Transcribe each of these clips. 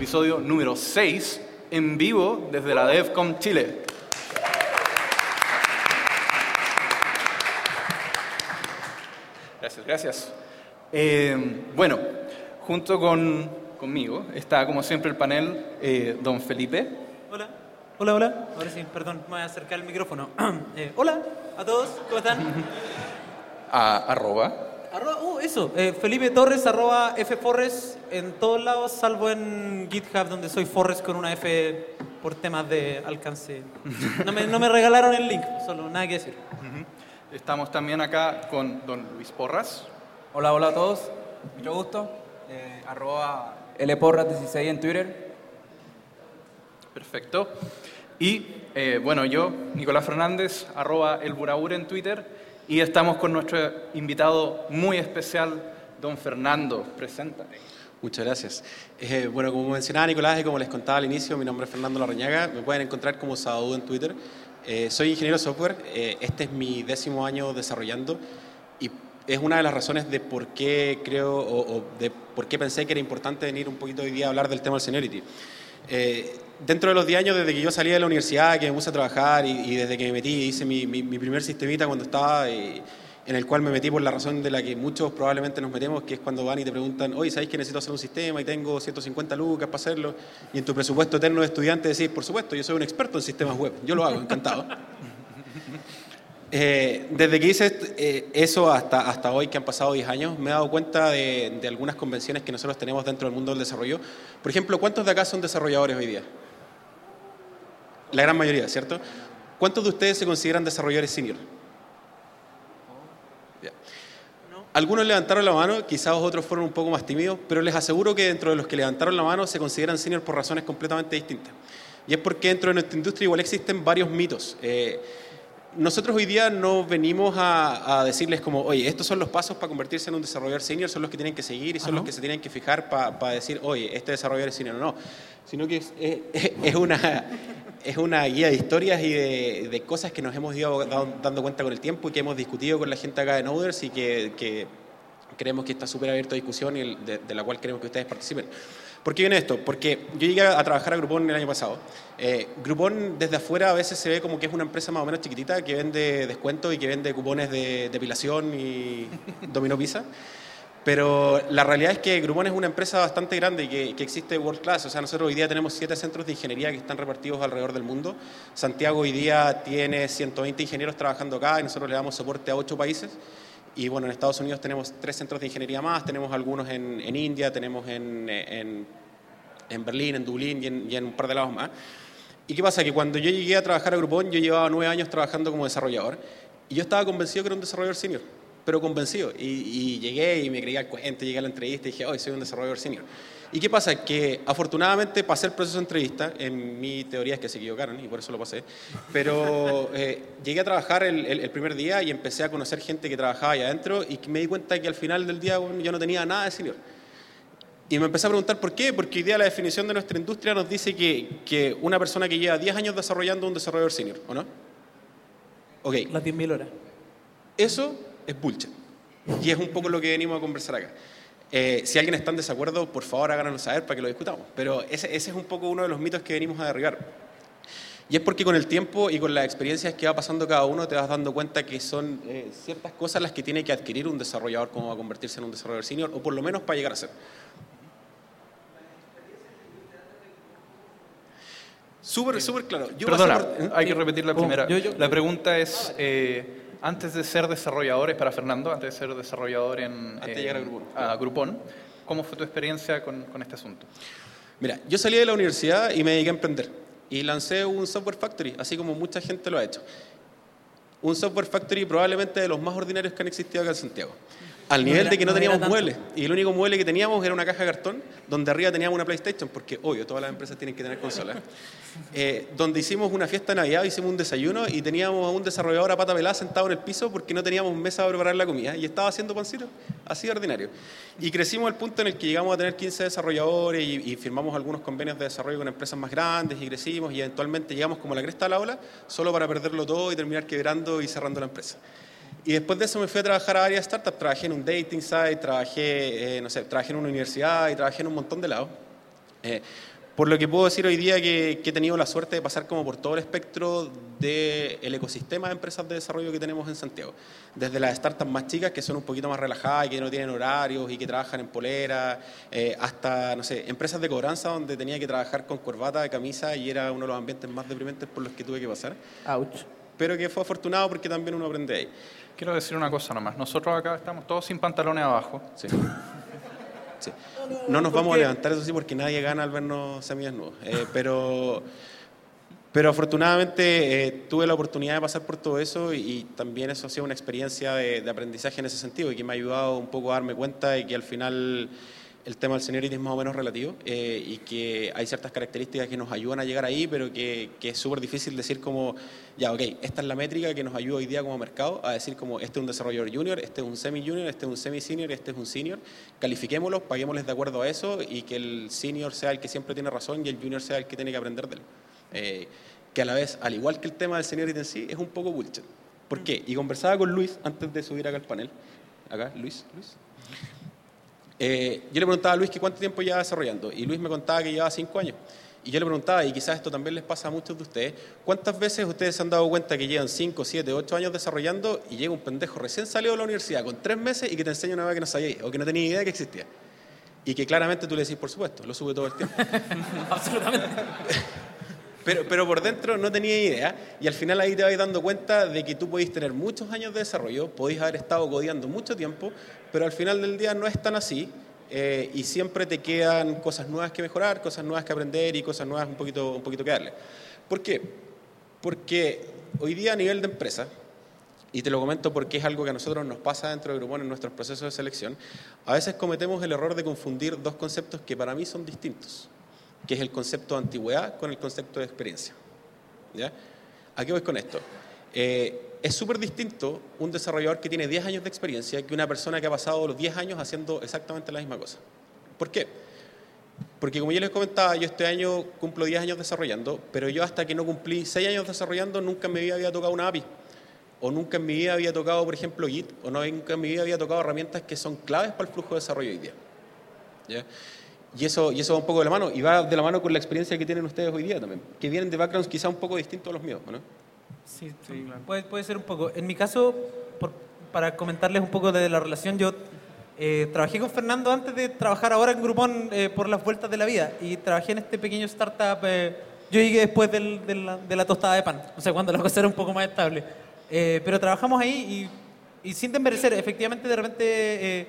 episodio número 6, en vivo desde la DEFCON Chile. Gracias, gracias. Eh, bueno, junto con, conmigo está como siempre el panel eh, don Felipe. Hola, hola, hola. Ahora sí, perdón, me voy a acercar el micrófono. Eh, hola a todos, ¿cómo están? A, arroba. Arroba, uh, eso, eh, Felipe Torres, arroba F Forres en todos lados, salvo en GitHub, donde soy Forres con una F por temas de alcance. No me, no me regalaron el link, solo nada que decir. Estamos también acá con don Luis Porras. Hola, hola a todos. Mucho gusto. Eh, arroba lporras16 en Twitter. Perfecto. Y eh, bueno, yo, Nicolás Fernández, arroba el Buraur en Twitter. Y estamos con nuestro invitado muy especial, don Fernando. Preséntate. Muchas gracias. Eh, bueno, como mencionaba Nicolás y como les contaba al inicio, mi nombre es Fernando Larrañaga. Me pueden encontrar como Sadou en Twitter. Eh, soy ingeniero de software. Eh, este es mi décimo año desarrollando y es una de las razones de por qué creo o, o de por qué pensé que era importante venir un poquito hoy día a hablar del tema del seniority. Dentro de los 10 años desde que yo salí de la universidad, que me puse a trabajar y, y desde que me metí, hice mi, mi, mi primer sistemita cuando estaba, eh, en el cual me metí por la razón de la que muchos probablemente nos metemos, que es cuando van y te preguntan, oye, ¿sabéis que necesito hacer un sistema y tengo 150 lucas para hacerlo? Y en tu presupuesto eterno de estudiante decís, por supuesto, yo soy un experto en sistemas web, yo lo hago, encantado. Eh, desde que hice eh, eso hasta, hasta hoy, que han pasado 10 años, me he dado cuenta de, de algunas convenciones que nosotros tenemos dentro del mundo del desarrollo. Por ejemplo, ¿cuántos de acá son desarrolladores hoy día? La gran mayoría, ¿cierto? ¿Cuántos de ustedes se consideran desarrolladores senior? Algunos levantaron la mano, quizás otros fueron un poco más tímidos, pero les aseguro que dentro de los que levantaron la mano se consideran senior por razones completamente distintas. Y es porque dentro de nuestra industria igual existen varios mitos. Eh, nosotros hoy día no venimos a, a, decirles como, oye, estos son los pasos para convertirse en un desarrollador senior, son los que tienen que seguir y son los que se tienen que fijar para pa decir, oye, este desarrollador es senior o no. Sino que es, es, es, una, es una guía de historias y de, de, cosas que nos hemos ido dando cuenta con el tiempo y que hemos discutido con la gente acá de Noders y que, que creemos que está súper abierto a discusión y de, de la cual queremos que ustedes participen. ¿Por qué viene esto? Porque yo llegué a trabajar a Groupon el año pasado. Eh, Groupon desde afuera a veces se ve como que es una empresa más o menos chiquitita que vende descuentos y que vende cupones de depilación y dominó pizza. Pero la realidad es que Groupon es una empresa bastante grande y que, que, existe world class. O sea, nosotros hoy día tenemos siete centros de ingeniería que están repartidos alrededor del mundo. Santiago hoy día tiene 120 ingenieros trabajando acá y nosotros le damos soporte a ocho países. Y bueno, en Estados Unidos tenemos tres centros de ingeniería más, tenemos algunos en, en India, tenemos en, en, en, Berlín, en Dublín y en, y en un par de lados más. ¿Y qué pasa? Que cuando yo llegué a trabajar a Groupon, yo llevaba nueve años trabajando como desarrollador y yo estaba convencido que era un desarrollador senior, pero convencido. Y, y llegué y me creía al cuento, llegué a la entrevista y dije, hoy soy un desarrollador senior. ¿Y qué pasa? Que afortunadamente pasé el proceso de entrevista, en mi teoría es que se equivocaron y por eso lo pasé, pero eh, llegué a trabajar el, el, el, primer día y empecé a conocer gente que trabajaba allá adentro y me di cuenta que al final del día bueno, yo no tenía nada de senior. Y me empecé a preguntar por qué, porque hoy día la definición de nuestra industria nos dice que, que una persona que lleva 10 años desarrollando un desarrollador senior, ¿o no? Ok. Las 10.000 horas. Eso es bullshit. Y es un poco lo que venimos a conversar acá. Eh, si alguien está en desacuerdo, por favor háganoslo saber para que lo discutamos. Pero ese, ese, es un poco uno de los mitos que venimos a derribar. Y es porque con el tiempo y con las experiencias que va pasando cada uno te vas dando cuenta que son eh, ciertas cosas las que tiene que adquirir un desarrollador como va a convertirse en un desarrollador senior, o por lo menos para llegar a ser. Súper, súper claro. Yo Perdona, por... hay que repetir la primera. Yo, yo, la pregunta es... Eh, antes de ser desarrolladores, para Fernando, antes de ser desarrollador en, antes de llegar a Groupon, a Groupon, ¿cómo fue tu experiencia con, con, este asunto? Mira, yo salí de la universidad y me dediqué a emprender y lancé un software factory, así como mucha gente lo ha hecho. Un software factory probablemente de los más ordinarios que han existido acá en Santiago. Al nivel era, de que no, no teníamos muebles. Y el único mueble que teníamos era una caja de cartón, donde arriba teníamos una PlayStation, porque obvio, todas las empresas tienen que tener consolas. Eh, donde hicimos una fiesta de Navidad, hicimos un desayuno y teníamos a un desarrollador a pata pelada sentado en el piso porque no teníamos mesa para preparar la comida y estaba haciendo pancito, así de ordinario. Y crecimos al punto en el que llegamos a tener 15 desarrolladores y, y firmamos algunos convenios de desarrollo con empresas más grandes y crecimos y eventualmente llegamos como la cresta de la ola, solo para perderlo todo y terminar quebrando y cerrando la empresa. Y después de eso me fui a trabajar a varias startups. Trabajé en un dating site, trabajé, eh, no sé, trabajé en una universidad y trabajé en un montón de lados. Eh, por lo que puedo decir hoy día que, que he tenido la suerte de pasar como por todo el espectro del ecosistema de empresas de desarrollo que tenemos en Santiago. Desde las startups más chicas, que son un poquito más relajadas y que no tienen horarios y que trabajan en polera, eh, hasta, no sé, empresas de cobranza donde tenía que trabajar con corbata, camisa y era uno de los ambientes más deprimentes por los que tuve que pasar. Ouch. Pero que fue afortunado porque también uno aprende ahí. Quiero decir una cosa nomás. Nosotros acá estamos todos sin pantalones abajo. Sí. Sí. No nos vamos a levantar, eso sí, porque nadie gana al vernos semidesnudos. Eh, pero, pero afortunadamente eh, tuve la oportunidad de pasar por todo eso y, y también eso ha sido una experiencia de, de aprendizaje en ese sentido y que me ha ayudado un poco a darme cuenta de que al final el tema del seniority es más o menos relativo eh, y que hay ciertas características que nos ayudan a llegar ahí, pero que, que es súper difícil decir como, ya, ok, esta es la métrica que nos ayuda hoy día como mercado a decir como, este es un desarrollador junior, este es un semi-junior, este es un semi-senior, este es un senior, califiquémoslos, paguémosles de acuerdo a eso y que el senior sea el que siempre tiene razón y el junior sea el que tiene que aprender de él. Eh, que a la vez, al igual que el tema del seniority en sí, es un poco bullshit. ¿Por qué? Y conversaba con Luis antes de subir acá al panel. Acá, Luis, Luis. Eh, yo le preguntaba a Luis que cuánto tiempo lleva desarrollando y Luis me contaba que llevaba cinco años. Y yo le preguntaba, y quizás esto también les pasa a muchos de ustedes, ¿cuántas veces ustedes se han dado cuenta que llevan 5, 7, 8 años desarrollando y llega un pendejo recién salido de la universidad con tres meses y que te enseña una vez que no sabías o que no tenía idea que existía? Y que claramente tú le decís, por supuesto, lo sube todo el tiempo. Absolutamente. Pero, pero por dentro no tenía idea y al final ahí te vas dando cuenta de que tú podéis tener muchos años de desarrollo, podéis haber estado codeando mucho tiempo, pero al final del día no es tan así eh, y siempre te quedan cosas nuevas que mejorar, cosas nuevas que aprender y cosas nuevas un poquito, un poquito que darle. ¿Por qué? Porque hoy día a nivel de empresa, y te lo comento porque es algo que a nosotros nos pasa dentro de Groupon en nuestros procesos de selección, a veces cometemos el error de confundir dos conceptos que para mí son distintos, que es el concepto de antigüedad con el concepto de experiencia. ¿Ya? ¿A qué voy con esto? Eh, es súper distinto un desarrollador que tiene 10 años de experiencia que una persona que ha pasado los 10 años haciendo exactamente la misma cosa. ¿Por qué? Porque como yo les comentaba, yo este año cumplo 10 años desarrollando, pero yo hasta que no cumplí 6 años desarrollando nunca en mi vida había tocado una API. O nunca en mi vida había tocado, por ejemplo, Git, o nunca en mi vida había tocado herramientas que son claves para el flujo de desarrollo hoy día. ¿Ya? Y eso, y eso va un poco de la mano, y va de la mano con la experiencia que tienen ustedes hoy día también, que vienen de backgrounds quizá un poco distintos a los míos, ¿o ¿no? Sí, puede, puede ser un poco. En mi caso, por- para comentarles un poco de la relación, yo eh, trabajé con Fernando antes de trabajar ahora en Groupon eh, por las vueltas de la vida y trabajé en este pequeño startup. eh, yo llegué después del- de, la, de la tostada de pan, o sea, cuando la cosa era un poco más estable. Eh, pero trabajamos ahí y, y sin desmerecer, efectivamente de repente eh,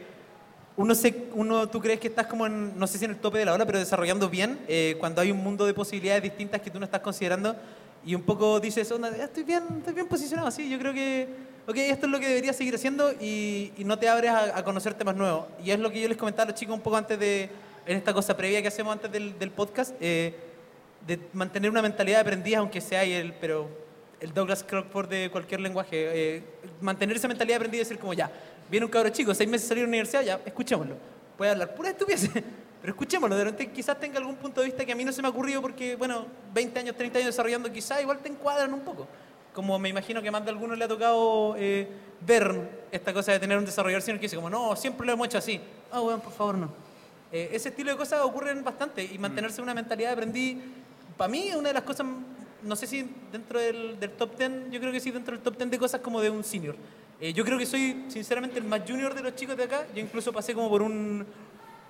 uno, se, uno, tú crees que estás como en, no sé si en el tope de la ola, pero desarrollando bien, eh, cuando hay un mundo de posibilidades distintas que tú no estás considerando y un poco dices, onda, estoy bien, estoy bien posicionado, sí, yo creo que, ok, esto es lo que debería seguir haciendo y, y no te abres a, a conocer temas nuevos. Y es lo que yo les comentaba a los chicos un poco antes de, en esta cosa previa que hacemos antes del, podcast, eh, de mantener una mentalidad de aprendiz, aunque sea el, pero el Douglas Crockford de cualquier lenguaje, eh, mantener esa mentalidad de aprendiz y decir como ya, viene un cabro chico, seis meses salir de la universidad, ya, escuchémoslo. Puede hablar pura estupidez, pero escuchémoslo. De repente quizás tenga algún punto de vista que a mí no se me ha ocurrido porque, bueno, 20 años, 30 años desarrollando, quizás igual te encuadran un poco. Como me imagino que más de algunos le ha tocado eh, ver esta cosa de tener un desarrollador senior que dice como, no, siempre lo hemos hecho así. Ah, bueno, por favor, no. Eh, ese estilo de cosas ocurren bastante y mantenerse una mentalidad de aprendí, para mí es una de las cosas, no sé si dentro del, del top 10, yo creo que sí dentro del top 10 de cosas como de un senior. Eh, yo creo que soy sinceramente el más junior de los chicos de acá, yo incluso pasé como por un,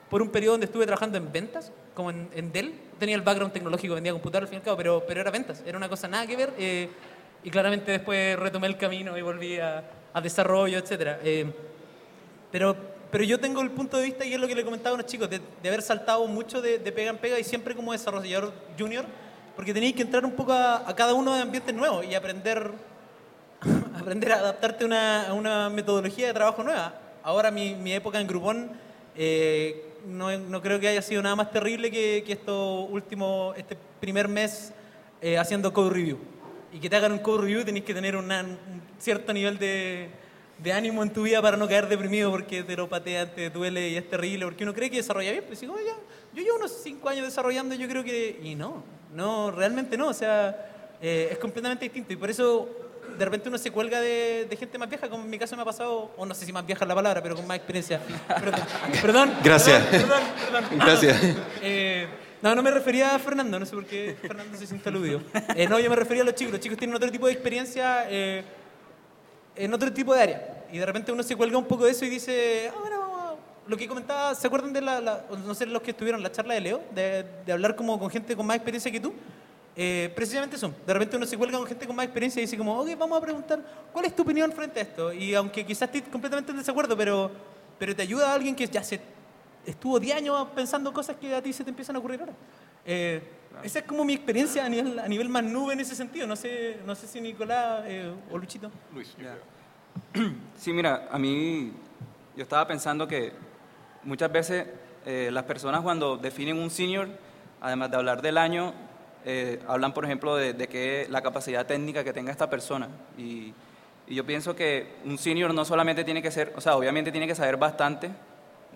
por un periodo donde estuve trabajando en ventas, como en, en Dell, tenía el background tecnológico, vendía computador al fin y al cabo, pero, pero era ventas, era una cosa nada que ver eh, y claramente después retomé el camino y volví a, a desarrollo, etcétera. Eh, pero, pero yo tengo el punto de vista, y es lo que le comentaba a unos chicos, de, de haber saltado mucho de, de pega en pega y siempre como desarrollador junior, porque tenéis que entrar un poco a, a cada uno de ambientes nuevos y aprender, aprender a adaptarte a una, a una metodología de trabajo nueva. Ahora mi, mi época en Groupon eh, no, no creo que haya sido nada más terrible que, que esto último, este primer mes eh, haciendo code review. Y que te hagan un code review tenéis que tener una- un cierto nivel de, de ánimo en tu vida para no caer deprimido porque te lo patean, te duele y es terrible, porque uno cree que desarrolla bien, pues digo, "Oye, yo llevo unos 5 años desarrollando, yo creo que... Y no, no, realmente no, o sea, eh, es completamente distinto y por eso de repente uno se cuelga de, de gente más vieja, como en mi caso me ha pasado, o no sé si más vieja es la palabra, pero con más experiencia. Perdón. perdón Gracias. Perdón, perdón. Gracias. Eh, no, no me refería a Fernando, no sé por qué Fernando se siente aludido. Eh, no, yo me refería a los chicos. Los chicos tienen otro tipo de experiencia eh, en otro tipo de área. Y de repente uno se cuelga un poco de eso y dice, ah, bueno, vamos a- lo que comentaba, ¿se acuerdan de la, la- no sé, los que estuvieron en la charla de Leo? De, de hablar como con gente con más experiencia que tú. Eh, precisamente eso. De repente uno se cuelga con gente con más experiencia y dice como, ok, vamos a preguntar, ¿cuál es tu opinión frente a esto? Y aunque quizás estés completamente en desacuerdo, pero, pero te ayuda a alguien que ya se estuvo 10 años pensando cosas que a ti se te empiezan a ocurrir ahora. Eh, esa es como mi experiencia a nivel, a nivel más nube en ese sentido. No sé, no sé si Nicolás eh, o Luchito. Luis, yo creo. Sí, mira, a mí yo estaba pensando que muchas veces eh, las personas cuando definen un senior, además de hablar del año, eh, hablan, por ejemplo, de, de que la capacidad técnica que tenga esta persona. Y, y yo pienso que un senior no solamente tiene que ser, o sea, obviamente tiene que saber bastante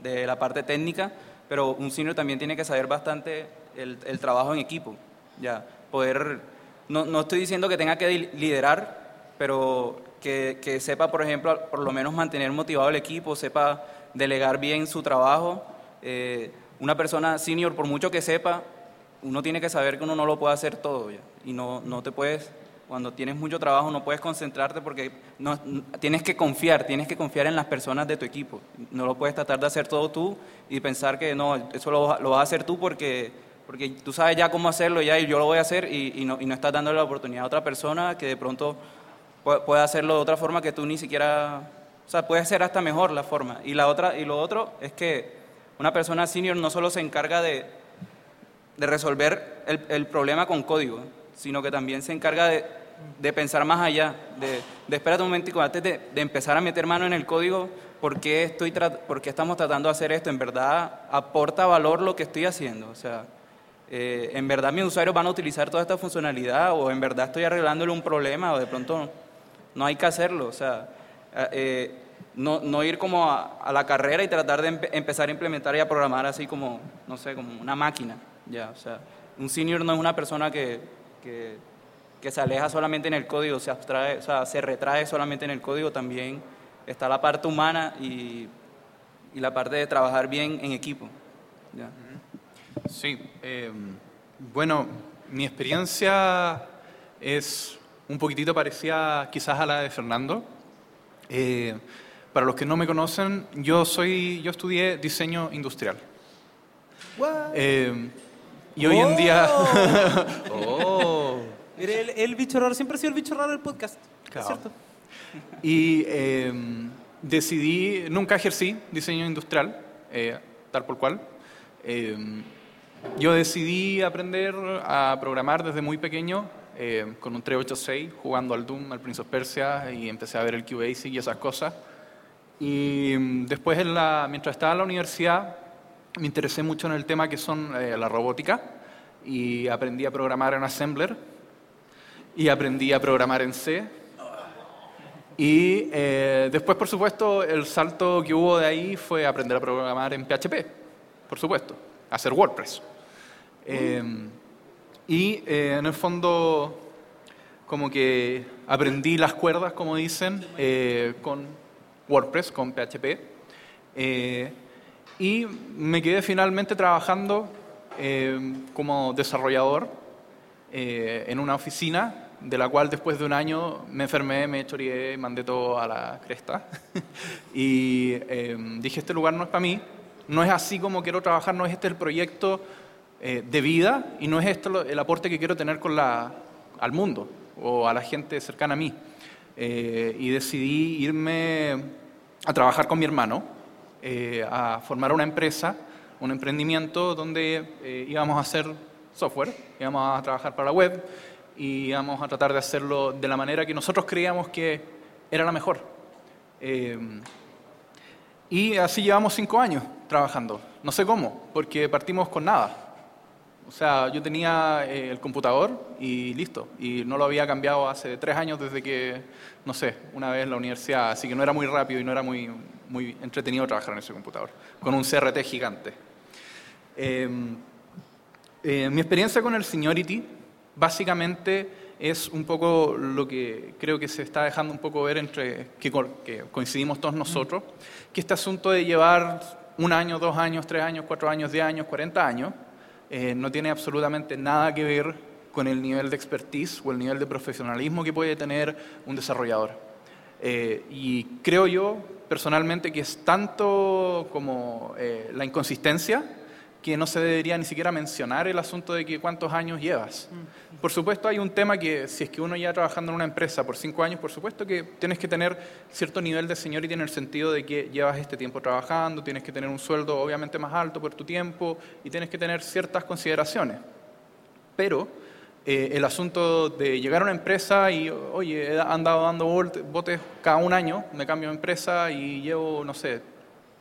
de la parte técnica, pero un senior también tiene que saber bastante el, el trabajo en equipo. Ya, poder, no, no estoy diciendo que tenga que li- liderar, pero que, que sepa, por ejemplo, por lo menos mantener motivado el equipo, sepa delegar bien su trabajo. Eh, una persona senior, por mucho que sepa, uno tiene que saber que uno no lo puede hacer todo. Y no, no te puedes, cuando tienes mucho trabajo, no puedes concentrarte porque no, tienes que confiar, tienes que confiar en las personas de tu equipo. No lo puedes tratar de hacer todo tú y pensar que no, eso lo, lo vas a hacer tú porque, porque tú sabes ya cómo hacerlo ya y yo lo voy a hacer y, no, y no estás dándole la oportunidad a otra persona que de pronto pu- puede hacerlo de otra forma que tú ni siquiera, o sea, puede ser hasta mejor la forma. Y la otra y lo otro es que una persona senior no solo se encarga de, de resolver el, el problema con código, sino que también se encarga de, de pensar más allá, de, de espérate un momentico, antes de, de empezar a meter mano en el código, ¿por qué, estoy ¿por qué estamos tratando de hacer esto? ¿En verdad aporta valor lo que estoy haciendo? O sea, eh, ¿en verdad mis usuarios van a utilizar toda esta funcionalidad? ¿O en verdad estoy arreglándole un problema? ¿O de pronto no hay que hacerlo? O sea, eh, no, no ir como a, a la carrera y tratar de empe- empezar a implementar y a programar así como, no sé, como una máquina. Ya, o sea, un senior no es una persona que, que, que se aleja solamente en el código, se abstrae, o sea, se retrae solamente en el código, también está la parte humana y, y la parte de trabajar bien en equipo. Ya. Sí, eh, bueno, mi experiencia es un poquitito parecida quizás a la de Fernando. Eh, para los que no me conocen, yo soy, yo estudié diseño industrial. Eh, y hoy en día, oh, Mire, el, el bicho raro siempre ha sido el bicho raro del podcast. ¿Es Claro. cierto? y eh, decidí, nunca ejercí diseño industrial, eh, tal por cual. Eh, yo decidí aprender a programar desde muy pequeño, eh, con un 386, jugando al Doom, al Prince of Persia, y empecé a ver el QBasic y esas cosas. Y después, en la, mientras estaba en la universidad, me interesé mucho en el tema que son eh, la robótica, y aprendí a programar en Assembler, y aprendí a programar en C, y eh, después, por supuesto, el salto que hubo de ahí fue aprender a programar en PHP, por supuesto, hacer WordPress. Eh, y en el fondo, como que aprendí las cuerdas, como dicen, eh, con WordPress, con PHP. Y me quedé finalmente trabajando eh, como desarrollador eh, en una oficina de la cual después de un año me enfermé, me choreé, mandé todo a la cresta. y eh, dije, este lugar no es para mí, no es así como quiero trabajar, no es este el proyecto eh, de vida y no es esto lo- el aporte que quiero tener con la, al mundo o a la gente cercana a mí. Eh, y decidí irme a trabajar con mi hermano, eh, a formar una empresa, un emprendimiento donde eh, íbamos a hacer software, íbamos a trabajar para la web y íbamos a tratar de hacerlo de la manera que nosotros creíamos que era la mejor. Eh, y así llevamos cinco años trabajando. No sé cómo, porque partimos con nada. O sea, yo tenía eh, el computador y listo. Y no lo había cambiado hace tres años desde que, no sé, una vez en la universidad. Así que no era muy rápido y no era muy, muy entretenido trabajar en ese computador. Con un CRT gigante. Eh, eh, mi experiencia con el Seniority básicamente es un poco lo que creo que se está dejando un poco ver entre que, que coincidimos todos nosotros, que este asunto de llevar un año, dos años, tres años, cuatro años, diez años, cuarenta años, eh, no tiene absolutamente nada que ver con el nivel de expertise o el nivel de profesionalismo que puede tener un desarrollador. Eh, y creo yo personalmente que es tanto como eh, la inconsistencia que no se debería ni siquiera mencionar el asunto de que cuántos años llevas. Mm. Por supuesto hay un tema que si es que uno ya trabajando en una empresa por cinco años, por supuesto que tienes que tener cierto nivel de seniority en el sentido de que llevas este tiempo trabajando, tienes que tener un sueldo obviamente más alto por tu tiempo y tienes que tener ciertas consideraciones. Pero eh, el asunto de llegar a una empresa y, oye, he andado dando botes cada un año, me cambio de empresa y llevo, no sé,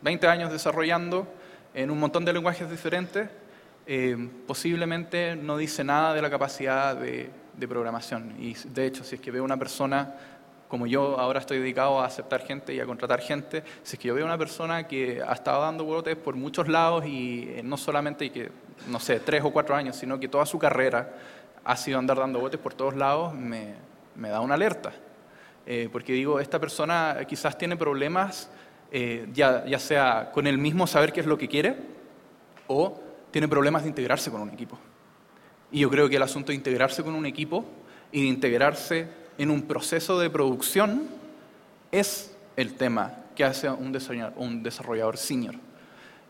20 años desarrollando en un montón de lenguajes diferentes, eh, posiblemente no dice nada de la capacidad de, de, programación. Y de hecho, si es que veo una persona, como yo ahora estoy dedicado a aceptar gente y a contratar gente, si es que yo veo una persona que ha estado dando botes por muchos lados y eh, no solamente que, no sé, tres o cuatro años, sino que toda su carrera ha sido andar dando botes por todos lados, me, me da una alerta. Eh, porque digo, esta persona quizás tiene problemas, eh, ya, ya sea con el mismo saber qué es lo que quiere, o tiene problemas de integrarse con un equipo. Y yo creo que el asunto de integrarse con un equipo y de integrarse en un proceso de producción es el tema que hace un desarrollador, un desarrollador senior.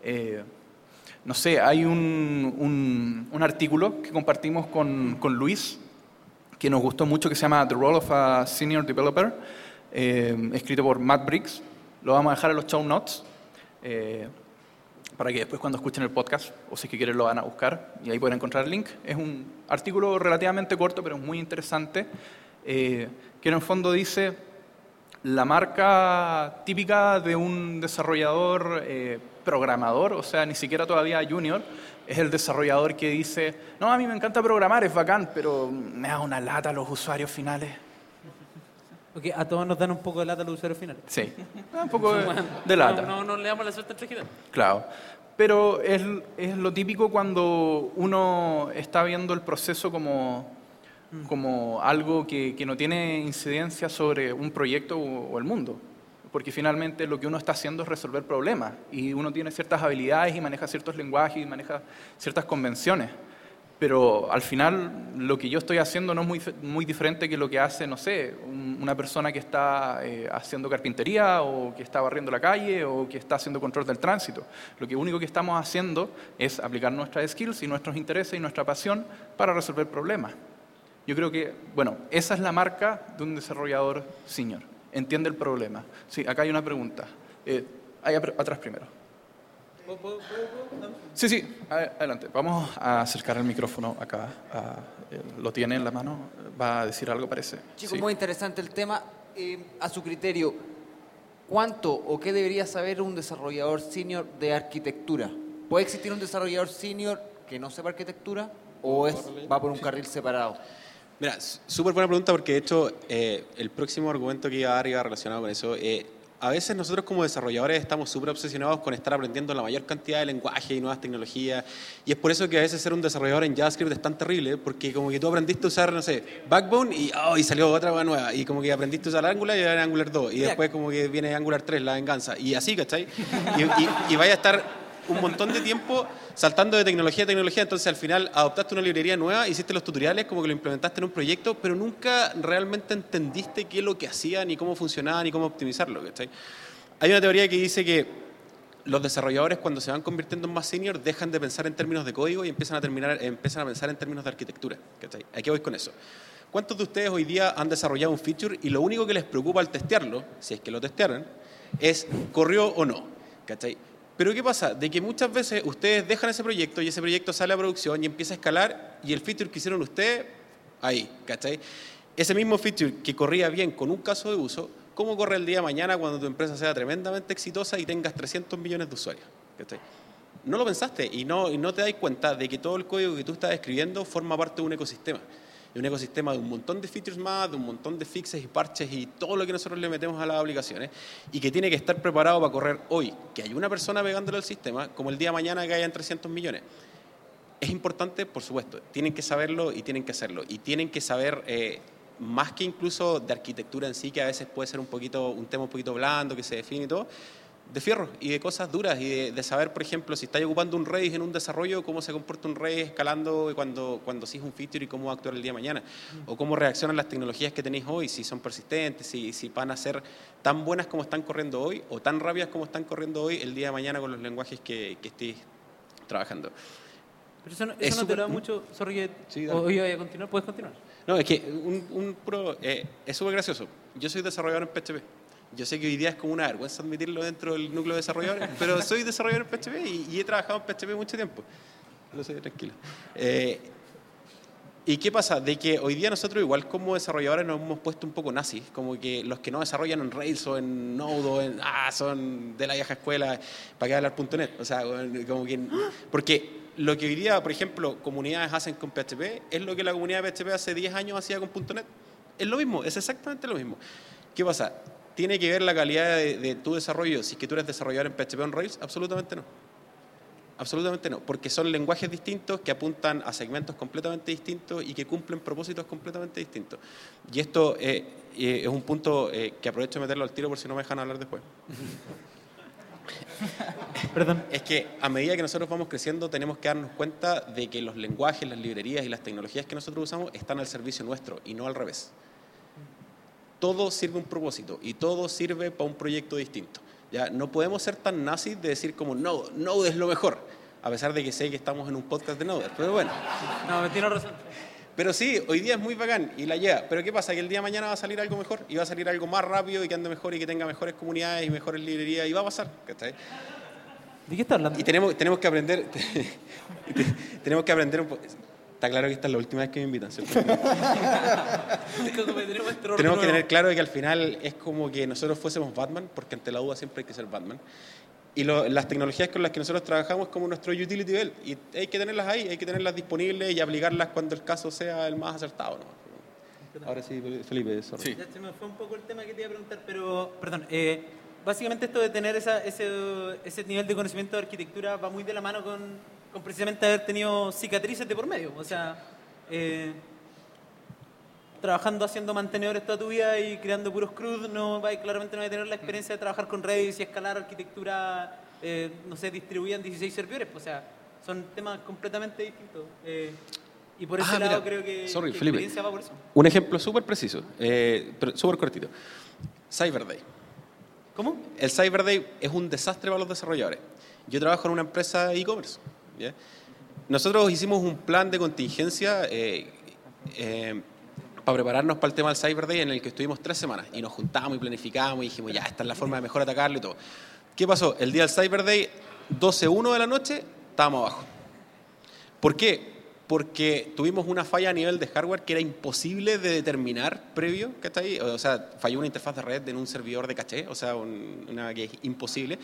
Eh, no sé, hay un, un, artículo que compartimos con, con, Luis, que nos gustó mucho, que se llama The Role of a Senior Developer, eh, escrito por Matt Briggs. Lo vamos a dejar en los show notes, eh, para que después cuando escuchen el podcast, o si es que quieren lo van a buscar, y ahí pueden encontrar el link. Es un artículo relativamente corto, pero muy interesante, eh, que en el fondo dice la marca típica de un desarrollador programador, o sea, ni siquiera todavía junior, es el desarrollador que dice, no, a mí me encanta programar, es bacán, pero me da una lata a los usuarios finales. Porque a todos nos dan un poco de lata a los usuarios finales. Sí, un poco de, lata. No, no, le damos la suerte a Claro. Pero es, es, lo típico cuando uno está viendo el proceso como, como algo que, que no tiene incidencia sobre un proyecto o el mundo porque finalmente lo que uno está haciendo es resolver problemas y uno tiene ciertas habilidades y maneja ciertos lenguajes y maneja ciertas convenciones. Pero al final lo que yo estoy haciendo no es muy, muy diferente que lo que hace, no sé, una persona que está eh, haciendo carpintería o que está barriendo la calle o que está haciendo control del tránsito. Lo que único que estamos haciendo es aplicar nuestras skills y nuestros intereses y nuestra pasión para resolver problemas. Yo creo que, bueno, esa es la marca de un desarrollador senior entiende el problema. Sí, acá hay una pregunta. Eh, ahí atrás primero. Sí, sí, adelante. Vamos a acercar el micrófono acá. Eh, lo tiene en la mano. Va a decir algo, parece. Chicos, muy interesante el tema. Eh, a su criterio, ¿cuánto o qué debería saber un desarrollador senior de arquitectura? ¿Puede existir un desarrollador senior que no sepa arquitectura o es, va por un carril separado? Mira, súper buena pregunta porque de hecho eh, el próximo argumento que iba a dar iba relacionado con eso. Eh, a veces nosotros como desarrolladores estamos súper obsesionados con estar aprendiendo la mayor cantidad de lenguaje y nuevas tecnologías y es por eso que a veces ser un desarrollador en JavaScript es tan terrible porque como que tú aprendiste a usar, no sé, Backbone y, oh, y salió otra nueva y como que aprendiste a usar Angular y era Angular 2 y después como que viene Angular 3, la venganza y así, ¿cachai? Y, y, y vaya a estar un montón de tiempo saltando de tecnología a tecnología, entonces al final adoptaste una librería nueva, hiciste los tutoriales, como que lo implementaste en un proyecto, pero nunca realmente entendiste qué es lo que hacía, ni cómo funcionaba, ni cómo optimizarlo. Hay una teoría que dice que los desarrolladores cuando se van convirtiendo en más senior dejan de pensar en términos de código y empiezan a, terminar, empiezan a pensar en términos de arquitectura. ¿cachai? Aquí voy con eso. ¿Cuántos de ustedes hoy día han desarrollado un feature y lo único que les preocupa al testearlo, si es que lo testearon, es corrió o no? ¿cachai? Pero ¿qué pasa? De que muchas veces ustedes dejan ese proyecto y ese proyecto sale a producción y empieza a escalar y el feature que hicieron ustedes, ahí, ¿cachai? Ese mismo feature que corría bien con un caso de uso, ¿cómo corre el día de mañana cuando tu empresa sea tremendamente exitosa y tengas 300 millones de usuarios? ¿cachai? No lo pensaste y no, y no te das cuenta de que todo el código que tú estás escribiendo forma parte de un ecosistema de un ecosistema de un montón de features más, de un montón de fixes y parches y todo lo que nosotros le metemos a las aplicaciones y que tiene que estar preparado para correr hoy. Que hay una persona pegándole al sistema, como el día de mañana que hayan 300 millones. es importante, por supuesto, tienen que saberlo y tienen que hacerlo. Y tienen que saber, eh, más que incluso de arquitectura en sí, que a veces puede ser un poquito, un tema un poquito blando, que se define y todo, de fierro y de cosas duras y de, de saber, por ejemplo, si estáis ocupando un Redis en un desarrollo, cómo se comporta un Redis escalando cuando, cuando sí es un feature y cómo va a actuar el día de mañana. O cómo reaccionan las tecnologías que tenéis hoy, si son persistentes, si, si van a ser tan buenas como están corriendo hoy o tan rápidas como están corriendo hoy el día de mañana con los lenguajes que, que estéis trabajando. Pero eso no, eso Es no te súper- lo da mucho. Sorry, que- Sí, o iba a continuar. ¿Puedes continuar? No, es que un, un puro, eh, es súper gracioso. Yo soy desarrollador en PHP. Yo sé que hoy día es como una vergüenza admitirlo dentro del núcleo de desarrolladores, pero soy desarrollador en PHP y, y he trabajado en PHP mucho tiempo. Lo sé, tranquilo. Eh, ¿Y qué pasa? De que hoy día nosotros igual como desarrolladores nos hemos puesto un poco nazis, como que los que no desarrollan en Rails o en Node o en, ah, son de la vieja escuela, ¿para qué hablar .NET? O sea, como que, porque lo que hoy día, por ejemplo, comunidades hacen con PHP es lo que la comunidad de PHP hace 10 años hacía con .NET. Es lo mismo, es exactamente lo mismo. ¿Qué pasa? ¿Tiene que ver la calidad de, de tu desarrollo si es que tú eres desarrollador en PHP o en Rails? Absolutamente no. Absolutamente no, porque son lenguajes distintos que apuntan a segmentos completamente distintos y que cumplen propósitos completamente distintos. Y esto eh, eh, es un punto eh, que aprovecho de meterlo al tiro por si no me dejan hablar después. Perdón. Es que a medida que nosotros vamos creciendo tenemos que darnos cuenta de que los lenguajes, las librerías y las tecnologías que nosotros usamos están al servicio nuestro y no al revés. Todo sirve un propósito y todo sirve para un proyecto distinto. ¿ya? No podemos ser tan nazis de decir como Node, Node es lo mejor, a pesar de que sé que estamos en un podcast de Node, pero bueno. No, me tienes razón. Pero sí, hoy día es muy bacán y la lleva. Pero ¿qué pasa? Que el día de mañana va a salir algo mejor y va a salir algo más rápido y que ande mejor y que tenga mejores comunidades y mejores librerías y va a pasar. ¿cachai? ¿De qué estás hablando? Y tenemos, tenemos que aprender. tenemos que aprender un poco. Está claro que esta es la última vez que me invitan, ¿cierto? Tenemos que tener claro que al final es como que nosotros fuésemos Batman, porque ante la duda siempre hay que ser Batman. Y lo- las tecnologías con las que nosotros trabajamos es como nuestro utility belt. Y hay que tenerlas ahí, hay que tenerlas disponibles y aplicarlas cuando el caso sea el más acertado. ¿no? Ahora sí, Felipe, sorry. Ya se me fue un poco el tema que te iba a preguntar, pero perdón. eh, básicamente esto de tener esa, ese, ese nivel de conocimiento de arquitectura va muy de la mano con, con precisamente haber tenido cicatrices de por medio. O sea, eh, trabajando haciendo mantenedores toda tu vida y creando puros CRUD, no va, claramente no va a tener la experiencia de trabajar con Redis y escalar arquitectura, eh, no sé, distribuida en 16 servidores. O sea, son temas completamente distintos. eh, y por ese Ah, lado mira. creo que, Sorry, que Felipe. va por eso. Un ejemplo súper preciso, eh, súper cortito. Cyber Day. ¿Cómo? El Cyber Day es un desastre para los desarrolladores. Yo trabajo en una empresa e-commerce. Nosotros hicimos un plan de contingencia eh, eh, para prepararnos para el tema del Cyber Day en el que estuvimos tres semanas y nos juntamos y planificamos y dijimos, ya, esta es la forma de mejor atacarlo y todo. ¿Qué pasó? El día del Cyber Day, 12.1 de la noche, estábamos abajo. ¿Por qué? Porque tuvimos una falla a nivel de hardware que era imposible de determinar previo, ¿cachai? O sea, falló una interfaz de red en un servidor de caché, o sea, un- una que es imposible.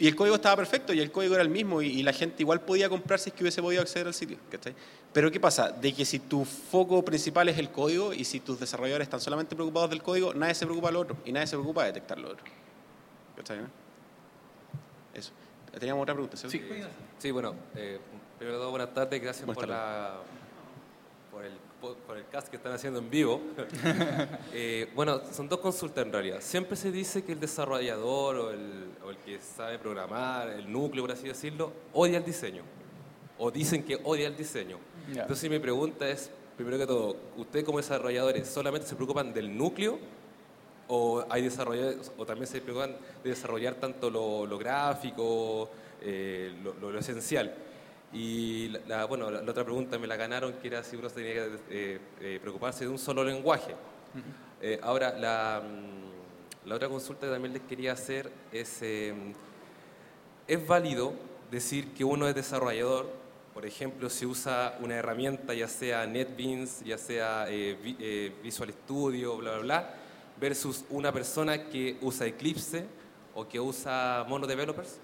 Y el código estaba perfecto y el código era el mismo y, y la gente igual podía comprar si es que hubiese podido acceder al sitio, ¿cachai? Pero ¿qué pasa? De que si tu foco principal es el código y si tus desarrolladores están solamente preocupados del código, nadie se preocupa del otro y nadie se preocupa de detectar lo otro. ¿Cachai? no? Eso. Teníamos otra pregunta, ¿cierto? Sí. Sí, bueno, eh, primero de todo, buenas tardes, gracias Buenas por, la, por, el, po- por el cast que están haciendo en vivo. Eh, bueno, son dos consultas en realidad. Siempre se dice que el desarrollador o el, o el que sabe programar, el núcleo, por así decirlo, odia el diseño. O dicen que odia el diseño. Ya. Entonces mi pregunta es, primero que todo, ¿ustedes como desarrolladores solamente se preocupan del núcleo o hay desarrolladores o también se preocupan de desarrollar tanto lo, lo gráfico, eh, lo, lo- lo esencial. Y la, la- bueno, la, la otra pregunta me la ganaron, que era si uno tenía que eh, eh, preocuparse de un solo lenguaje. Eh, ahora, la, la otra consulta que también les quería hacer es, eh, ¿es válido decir que uno es desarrollador? Por ejemplo, si usa una herramienta, ya sea NetBeans, ya sea eh, Vi- eh, Visual Studio, bla, bla, bla, versus una persona que usa Eclipse o que usa Mono Developers?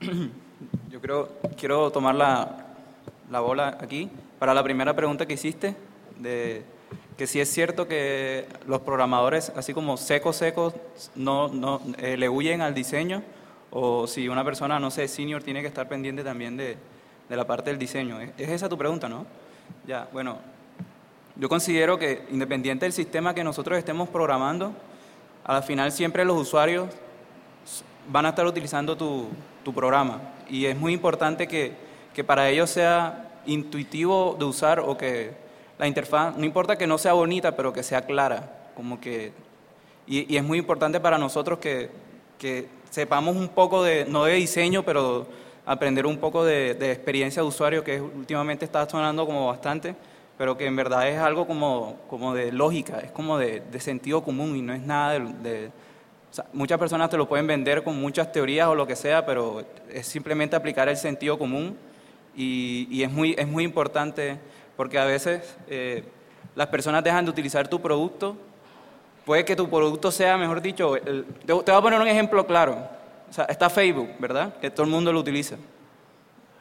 Yo creo, quiero tomar la, la bola aquí para la primera pregunta que hiciste, de que si es cierto que los programadores, así como secos, secos, no, no, eh, le huyen al diseño O si una persona, no sé, senior, tiene que estar pendiente también de, de la parte del diseño. ¿Es es esa tu pregunta, no? Ya, bueno, yo considero que independiente del sistema que nosotros estemos programando, a la final siempre los usuarios van a estar utilizando tu, tu programa. Y es muy importante que, que para ellos sea intuitivo de usar o que la interfaz, no importa que no sea bonita, pero que sea clara. Como que, y, y es muy importante para nosotros que, que sepamos un poco de, no de diseño, pero aprender un poco de, de experiencia de usuario, que últimamente está sonando como bastante, pero que en verdad es algo como, como de lógica, es como de, de sentido común y no es nada de... de- muchas personas te lo pueden vender con muchas teorías o lo que sea, pero es simplemente aplicar el sentido común y, es, muy, es muy importante porque a veces eh, las personas dejan de utilizar tu producto. Puede que tu producto sea, mejor dicho, te, te voy a poner un ejemplo claro. Está Facebook, ¿verdad? Que todo el mundo lo utiliza.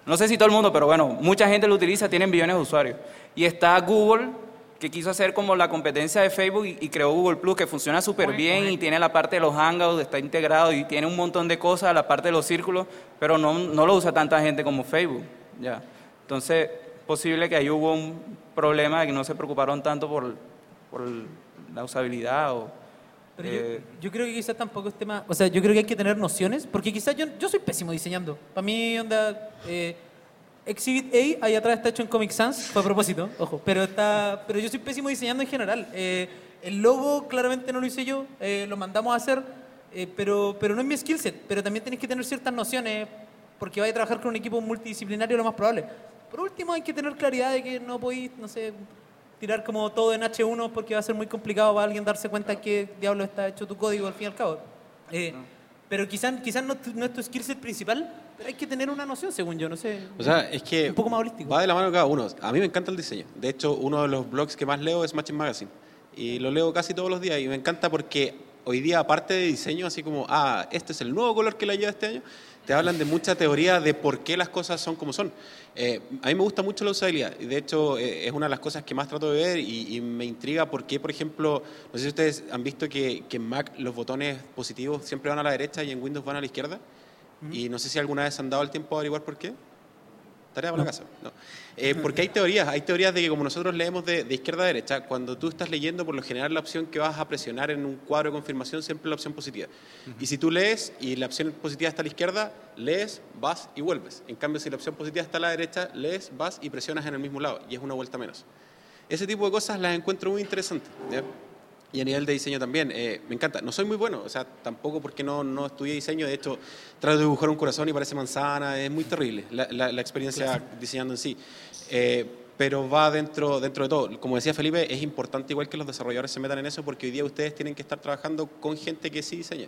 No sé si todo el mundo, pero bueno, mucha gente lo utiliza, tienen billones de usuarios. Y está Google, que quiso hacer como la competencia de Facebook y, y creó Google Plus, que funciona súper bien y tiene la parte de los hangouts, está integrado y tiene un montón de cosas, la parte de los círculos, pero no, no lo usa tanta gente como Facebook. Ya. Entonces, posible que ahí hubo un problema de que no se preocuparon tanto por, por la usabilidad o... Pero eh, yo, yo creo que quizás tampoco es tema. O sea, yo creo que hay que tener nociones, porque quizás yo, yo soy pésimo diseñando. Para mí, onda. Eh, Exhibit A, ahí atrás está hecho en Comic Sans, fue a propósito, ojo. Pero, está, pero yo soy pésimo diseñando en general. Eh, el logo claramente no lo hice yo, eh, lo mandamos a hacer, eh, pero, pero no es mi skill set. Pero también tenés que tener ciertas nociones, porque vais a trabajar con un equipo multidisciplinario lo más probable. Por último, hay que tener claridad de que no podéis, no sé, tirar como todo en H1 porque va a ser muy complicado para alguien darse cuenta qué diablo está hecho tu código al fin y al cabo. Eh, Pero quizás quizás no, no es tu skill set principal, pero hay que tener una noción, según yo, no sé. O sea, es que Un poco más holístico. va de la mano cada uno. A mí me encanta el diseño. De hecho, uno de los blogs que más leo es Matching Magazine. Y lo leo casi todos los días. Y me encanta porque hoy día, aparte de diseño, así como, ah, este es el nuevo color que la lleva este año, te hablan de mucha teoría de por qué las cosas son como son. Eh, a mí me gusta mucho la usabilidad. De hecho, eh, es una de las cosas que más trato de ver y, y me intriga por qué, por ejemplo, no sé si ustedes han visto que, que en Mac los botones positivos siempre van a la derecha y en Windows van a la izquierda. Y no sé si alguna vez han dado el tiempo a averiguar por qué. Tarea para la casa. No. Eh, porque hay teorías, hay teorías de que como nosotros leemos de, de izquierda a derecha, cuando tú estás leyendo, por lo general la opción que vas a presionar en un cuadro de confirmación siempre es la opción positiva. Y si tú lees y la opción positiva está a la izquierda, lees, vas y vuelves. En cambio, si la opción positiva está a la derecha, lees, vas y presionas en el mismo lado. Y es una vuelta menos. Ese tipo de cosas las encuentro muy interesantes. ¿ya? Y a nivel de diseño también, eh, me encanta. No soy muy bueno, o sea, tampoco porque no, no estudié diseño. De hecho, trato de dibujar un corazón y parece manzana. Es muy terrible la, la- la experiencia diseñando en sí. Eh, pero va dentro, dentro de todo. Como decía Felipe, es importante igual que los desarrolladores se metan en eso porque hoy día ustedes tienen que estar trabajando con gente que sí diseña.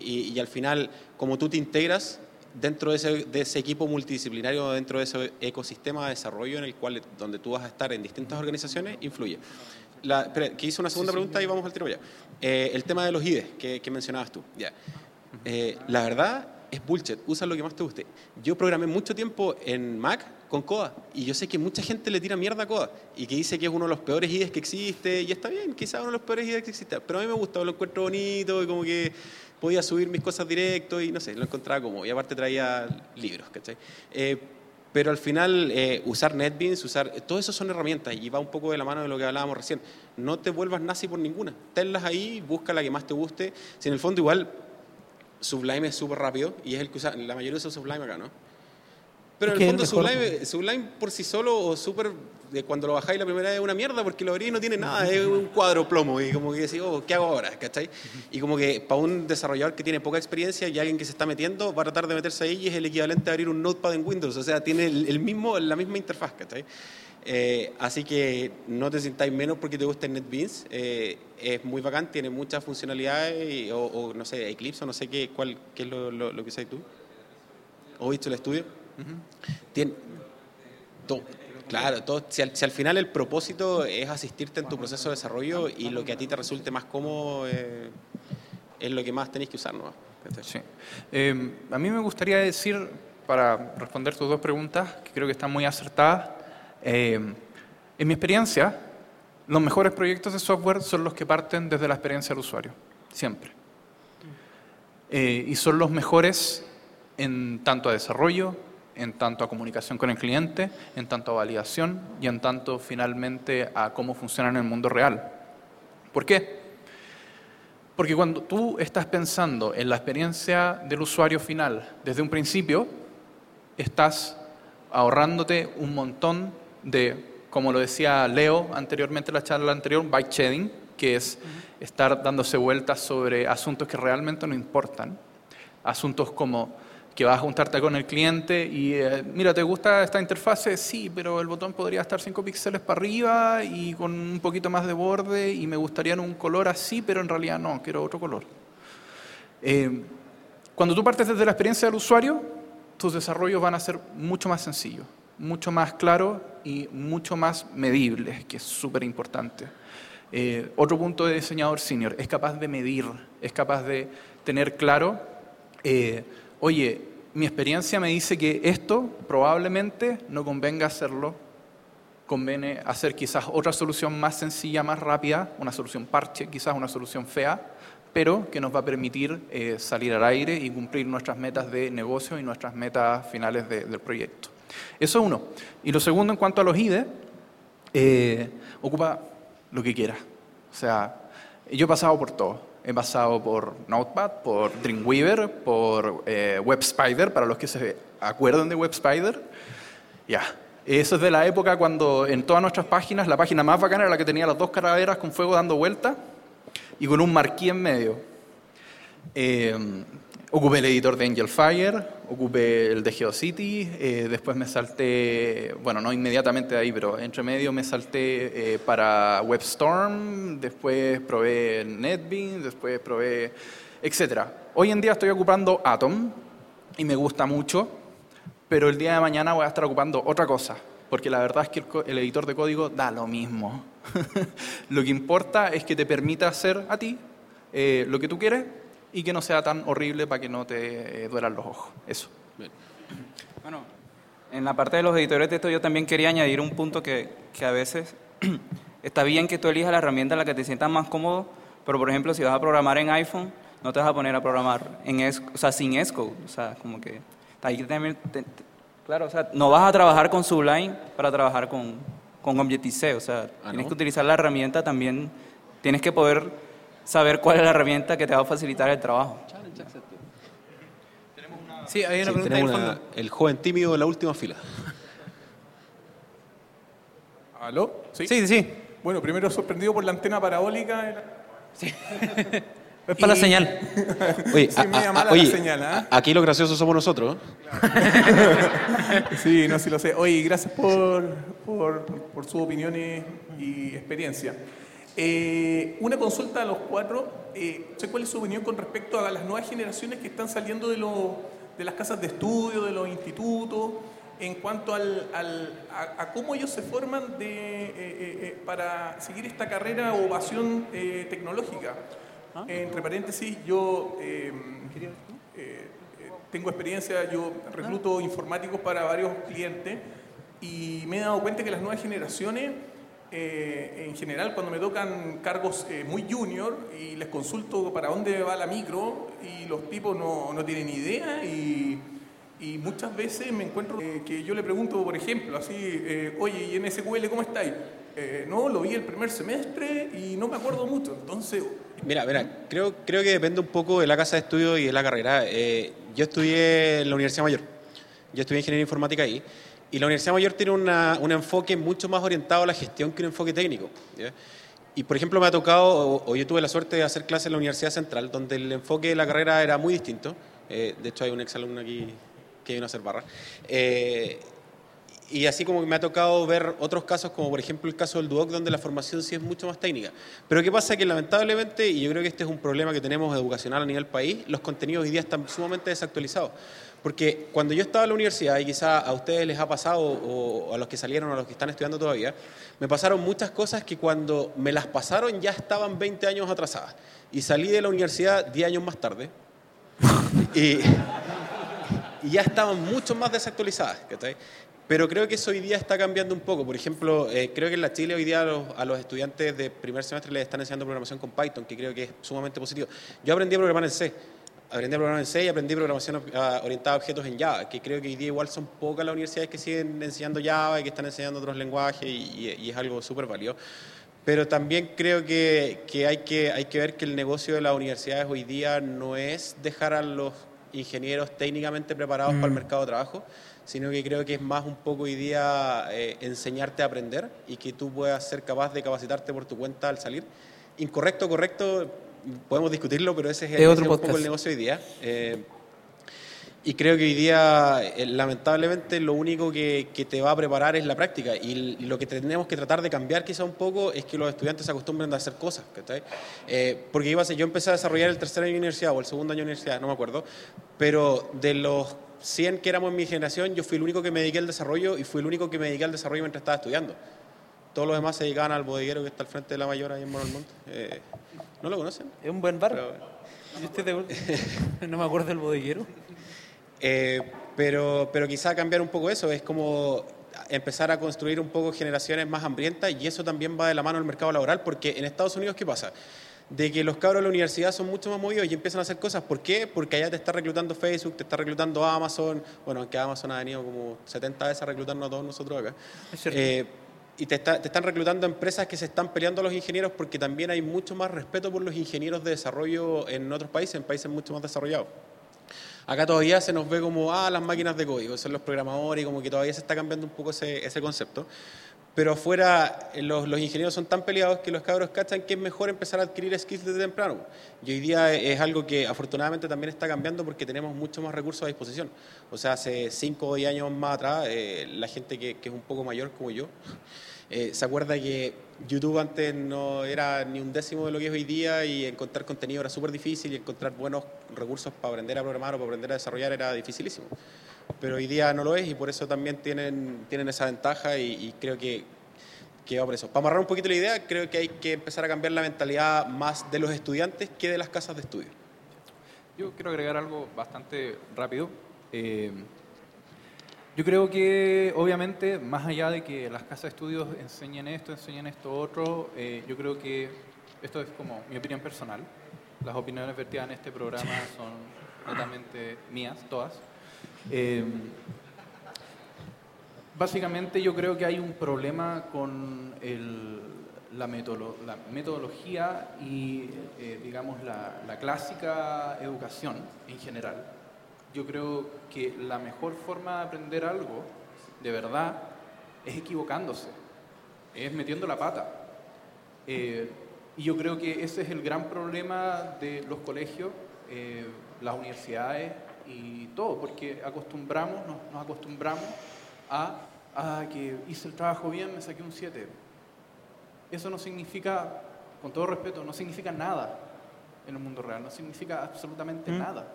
Y, y al final, como tú te integras dentro de ese, de ese equipo multidisciplinario, dentro de ese ecosistema de desarrollo en el cual donde tú vas a estar en distintas organizaciones, influye. La, que hice una segunda pregunta y vamos al tiro ya. Eh, el tema de los IDEs que, que mencionabas tú. Ya. Eh, la verdad es bullshit, usa lo que más te guste. Yo programé mucho tiempo en Mac con Coda y yo sé que mucha gente le tira mierda a Coda y que dice que es uno de los peores IDEs que existe y está bien, quizás uno de los peores IDEs que existe, pero a mí me gusta, lo encuentro bonito y como que podía subir mis cosas directo y no sé, lo encontraba como y aparte traía libros, ¿cachai? Eh, pero al final eh, usar NetBeans, usar, todo eso son herramientas y va un poco de la mano de lo que hablábamos recién. No te vuelvas nazi por ninguna. Tenlas ahí, busca la que más te guste. Si en el fondo igual Sublime es súper rápido y es el que usa, la mayoría usa Sublime acá, ¿no? Pero en el fondo Sublime, Sublime por sí solo o súper, de cuando lo bajáis la primera vez es una mierda porque lo abrís y no tiene nada, es un cuadro plomo y como que decís, oh, ¿qué hago ahora? ¿Cachai? Y como que para un desarrollador que tiene poca experiencia y alguien que se está metiendo, va a tratar de meterse ahí y es el equivalente a abrir un notepad en Windows, o sea, tiene el, el mismo, la misma interfaz, ¿cachai? Eh, así que no te sintáis menos porque te gusta NetBeans, eh, es muy bacán, tiene muchas funcionalidades y- o, o, no sé, Eclipse o no sé qué, cuál, qué es lo, lo, lo que sabes tú. ¿O visto el estudio? Tiene, to- claro, todo, si, al, si al final el propósito es asistirte en tu proceso de desarrollo y lo que a ti te resulte más cómodo eh, es lo que más tenéis que usar, ¿no? Sí. Eh, a mí me gustaría decir, para responder tus dos preguntas, que creo que están muy acertadas, eh, en mi experiencia, los mejores proyectos de software son los que parten desde la experiencia del usuario, siempre. Eh, y son los mejores en tanto a desarrollo, en tanto a comunicación con el cliente, en tanto a validación y en tanto finalmente a cómo funciona en el mundo real. ¿Por qué? Porque cuando tú estás pensando en la experiencia del usuario final desde un principio, estás ahorrándote un montón de, como lo decía Leo anteriormente en la charla anterior, byte shedding, que es estar dándose vueltas sobre asuntos que realmente no importan. Asuntos como que vas a juntarte con el cliente y, eh, mira, ¿te gusta esta interfase? Sí, pero el botón podría estar 5 píxeles para arriba y con un poquito más de borde y me gustaría un color así, pero en realidad no, quiero otro color. Eh, cuando tú partes desde la experiencia del usuario, tus desarrollos van a ser mucho más sencillos, mucho más claros y mucho más medibles, que es súper importante. Eh, otro punto de diseñador senior, es capaz de medir, es capaz de tener claro oye, mi experiencia me dice que esto probablemente no convenga hacerlo, conviene hacer quizás otra solución más sencilla, más rápida, una solución parche, quizás una solución fea, pero que nos va a permitir eh, salir al aire y cumplir nuestras metas de negocio y nuestras metas finales del proyecto. Eso uno. Y lo segundo, en cuanto a los IDE, eh, ocupa lo que quiera. O sea, yo he pasado por todo. He pasado por Notepad, por Dreamweaver, por eh, WebSpider, para los que se acuerdan de WebSpider. Ya. Eso es de la época cuando en todas nuestras páginas, la página más bacana era la que tenía las dos calaveras con fuego dando vuelta y con un marquí en medio. Eh, Ocupé el editor de Angel Fire, ocupé el de GeoCity, eh, después me salté, bueno, no inmediatamente de ahí, pero entre medio me salté eh, para WebStorm, después probé NetBeans, después probé, etc. Hoy en día estoy ocupando Atom y me gusta mucho, pero el día de mañana voy a estar ocupando otra cosa, porque la verdad es que el, editor de código da lo mismo. lo que importa es que te permita hacer a ti eh, lo que tú quieres y que no sea tan horrible para que no te eh, duelan los ojos. Eso. Bueno, en la parte de los editores de texto yo también quería añadir un punto que, que a veces está bien que tú elijas la herramienta en la que te sientas más cómodo, pero por ejemplo si vas a programar en iPhone, no te vas a poner a programar en o sea, sin Xcode, o sea, como que ahí también, claro, o sea, no vas a trabajar con Sublime para trabajar con, con Objective-C, o sea, ah, tienes que utilizar la herramienta también, tienes que poder saber cuál es la herramienta que te va a facilitar el trabajo. Sí, hay una pregunta El joven tímido de la última fila. ¿Aló? ¿Sí? sí, sí. Bueno, primero sorprendido por la antena parabólica. Sí. es para la señal. Oye, señal, ¿ah? aquí lo gracioso somos nosotros. sí, no, sí lo sé. Oye, gracias por, por, por sus opiniones y experiencia. Eh, una consulta a los cuatro. Eh, ¿Cuál es su opinión con respecto a las nuevas generaciones que están saliendo de, de las casas de estudio, de los institutos, en cuanto al, a, cómo ellos se forman de, eh, eh, para seguir esta carrera o pasión tecnológica? ¿Ah? Entre paréntesis, yo tengo experiencia, yo recluto informáticos para varios clientes y me he dado cuenta que las nuevas generaciones eh, en general cuando me tocan cargos eh, muy junior y les consulto para dónde va la micro y los tipos no, no tienen idea y, muchas veces me encuentro eh, que yo le pregunto, por ejemplo, así, oye, ¿y en SQL cómo estáis? no, lo vi el primer semestre y no me acuerdo mucho, entonces... Mira, mira, creo, creo que depende un poco de la casa de estudio y de la carrera. yo estudié en la Universidad Mayor, yo estudié Ingeniería Informática ahí. Y la Universidad Mayor tiene un enfoque mucho más orientado a la gestión que un enfoque técnico. Y por ejemplo me ha tocado, o, yo tuve la suerte de hacer clases en la Universidad Central, donde el enfoque de la carrera era muy distinto. Eh, de hecho hay un exalumno aquí que vino a hacer barra. Eh, y así como me ha tocado ver otros casos, como por ejemplo el caso del Duoc, donde la formación sí es mucho más técnica. Pero ¿qué pasa? Que lamentablemente, y yo creo que este es un problema que tenemos educacional a nivel país, los contenidos hoy día están sumamente desactualizados. Porque cuando yo estaba en la universidad, y quizá a ustedes les ha pasado, o a los que salieron o a los que están estudiando todavía, me pasaron muchas cosas que cuando me las pasaron ya estaban 20 años atrasadas. Y salí de la universidad 10 años más tarde. y, ya estaban mucho más desactualizadas. Pero creo que eso hoy día está cambiando un poco. Por ejemplo, eh, creo que en la Chile hoy día a los, a los, estudiantes de primer semestre les están enseñando programación con Python, que creo que es sumamente positivo. Yo aprendí a programar en C aprendí a programar en C y aprendí programación ah, orientada a objetos en Java, que creo que hoy día igual son pocas las universidades que siguen enseñando Java y que están enseñando otros lenguajes y, y- es algo súper válido. Pero también creo que, que hay que hay que ver que el negocio de las universidades hoy día no es dejar a los ingenieros técnicamente preparados para el mercado de trabajo, sino que creo que es más un poco hoy día eh, enseñarte a aprender y que tú puedas ser capaz de capacitarte por tu cuenta al salir. Incorrecto, correcto, podemos discutirlo, pero ese es, el, otro ese es un poco el negocio hoy día. Eh, y creo que hoy día, eh, lamentablemente, lo único que, que te va a preparar es la práctica. Y, lo que tenemos que tratar de cambiar quizá un poco es que los estudiantes se acostumbren a hacer cosas. Eh, porque iba a ser- yo empecé a desarrollar el tercer año de universidad o el segundo año de universidad, no me acuerdo. Pero de los 100 que éramos en mi generación, yo fui el único que me dediqué al desarrollo y fui el único que me dediqué al desarrollo mientras estaba estudiando. Todos los demás se dedicaban al bodeguero que está al frente de la mayor ahí en Monalmonte. Eh, ¿No lo conocen? Es un buen bar. Pero- no me acuerdo del bodeguero. Eh, pero, pero quizá cambiar un poco eso, es como empezar a construir un poco generaciones más hambrientas y eso también va de la mano al mercado laboral, porque en Estados Unidos, ¿qué pasa? De que los cabros de la universidad son mucho más movidos y empiezan a hacer cosas. ¿Por qué? Porque allá te está reclutando Facebook, te está reclutando Amazon, bueno, aunque Amazon ha venido como 70 veces a reclutarnos a todos nosotros acá. Es cierto. Eh, y te, está- te están reclutando empresas que se están peleando a los ingenieros porque también hay mucho más respeto por los ingenieros de desarrollo en otros países, en países mucho más desarrollados. Acá todavía se nos ve como, ah, las máquinas de código, son los programadores, y como que todavía se está cambiando un poco ese, ese concepto. Pero afuera eh, los, los ingenieros son tan peleados que los cabros cachan que es mejor empezar a adquirir skills desde temprano. Y hoy día es algo que afortunadamente también está cambiando porque tenemos mucho más recursos a disposición. O sea, hace 5 o 10 años más atrás, eh, la gente que, que es un poco mayor como yo, eh, se acuerda que YouTube antes no era ni un décimo de lo que es hoy día y encontrar contenido era súper difícil y encontrar buenos recursos para aprender a programar o para aprender a desarrollar era dificilísimo. Pero hoy día no lo es y por eso también tienen, tienen esa ventaja y, creo que, que va por eso. Para amarrar un poquito la idea, creo que hay que empezar a cambiar la mentalidad más de los estudiantes que de las casas de estudio. Yo quiero agregar algo bastante rápido. Eh, yo creo que, obviamente, más allá de que las casas de estudios enseñen esto, enseñen esto otro, eh, yo creo que esto es como mi opinión personal. Las opiniones vertidas en este programa son netamente mías, todas. Eh, básicamente yo creo que hay un problema con el- la, metodolo- la metodología y, eh, digamos, la, la clásica educación en general. Yo creo que la mejor forma de aprender algo, de verdad, es equivocándose, es metiendo la pata. Eh, y yo creo que ese es el gran problema de los colegios, eh, las universidades y todo, porque acostumbramos, nos, nos acostumbramos a, a que hice el trabajo bien, me saqué un 7. Eso no significa, con todo respeto, no significa nada en el mundo real, no significa absolutamente nada.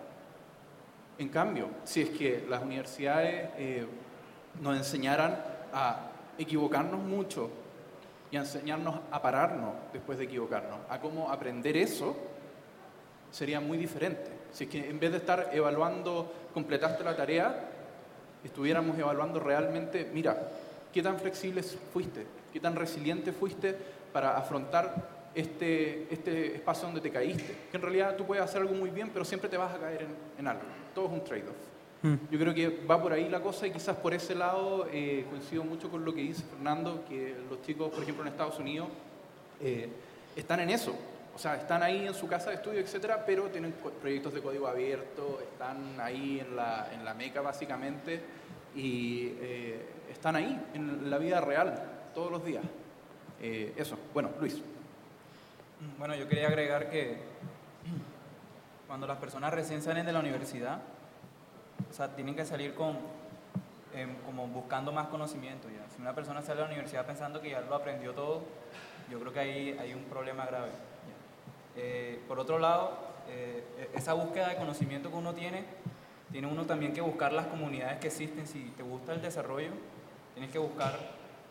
En cambio, si es que las universidades eh, nos enseñaran a equivocarnos mucho y a enseñarnos a pararnos después de equivocarnos, a cómo aprender eso, sería muy diferente. Si es que en vez de estar evaluando, completaste la tarea, estuviéramos evaluando realmente, mira, qué tan flexible fuiste, qué tan resiliente fuiste para afrontar este, este espacio donde te caíste. Que en realidad tú puedes hacer algo muy bien, pero siempre te vas a caer en, en algo. Todo es un trade-off. Yo creo que va por ahí la cosa y quizás por ese lado eh, coincido mucho con lo que dice Fernando, que los chicos, por ejemplo, en Estados Unidos, eh, están en eso. O sea, están ahí en su casa de estudio, etcétera, pero tienen proyectos de código abierto, están ahí en la, en la meca básicamente y eh, están ahí en la vida real todos los días. Eh, eso. Bueno, Luis. Bueno, yo quería agregar que cuando las personas recién salen de la universidad, o sea, tienen que salir con, em, como buscando más conocimiento ya. Si una persona sale de la universidad pensando que ya lo aprendió todo, yo creo que ahí hay un problema grave. Eh, por otro lado, eh, e- esa búsqueda de conocimiento que uno tiene, tiene uno también que buscar las comunidades que existen. Si te gusta el desarrollo, tienes que buscar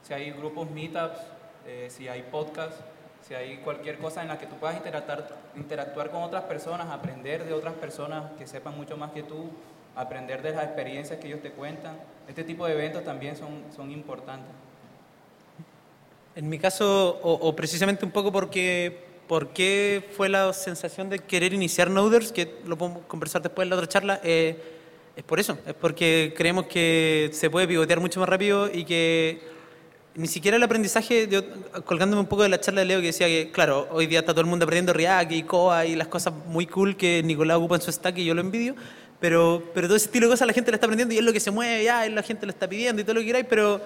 si hay grupos meetups, eh, si hay podcasts, si hay cualquier cosa en la que tú puedas interactuar, interactuar con otras personas, aprender de otras personas que sepan mucho más que tú, aprender de las experiencias que ellos te cuentan. Este tipo de eventos también son, son importantes. En mi caso, o, o precisamente un poco porque por qué fue la sensación de querer iniciar Noders, que lo podemos conversar después en la otra charla, eh, es por eso, es porque creemos que se puede pivotear mucho más rápido y que ni siquiera el aprendizaje, yo, colgándome un poco de la charla de Leo que decía que, claro, hoy día está todo el mundo aprendiendo React y Coa y las cosas muy cool que Nicolás ocupa en su stack y yo lo envidio, pero, pero todo ese estilo de cosas la gente le está aprendiendo y es lo que se mueve ya, la gente le está pidiendo y todo lo que queráis, pero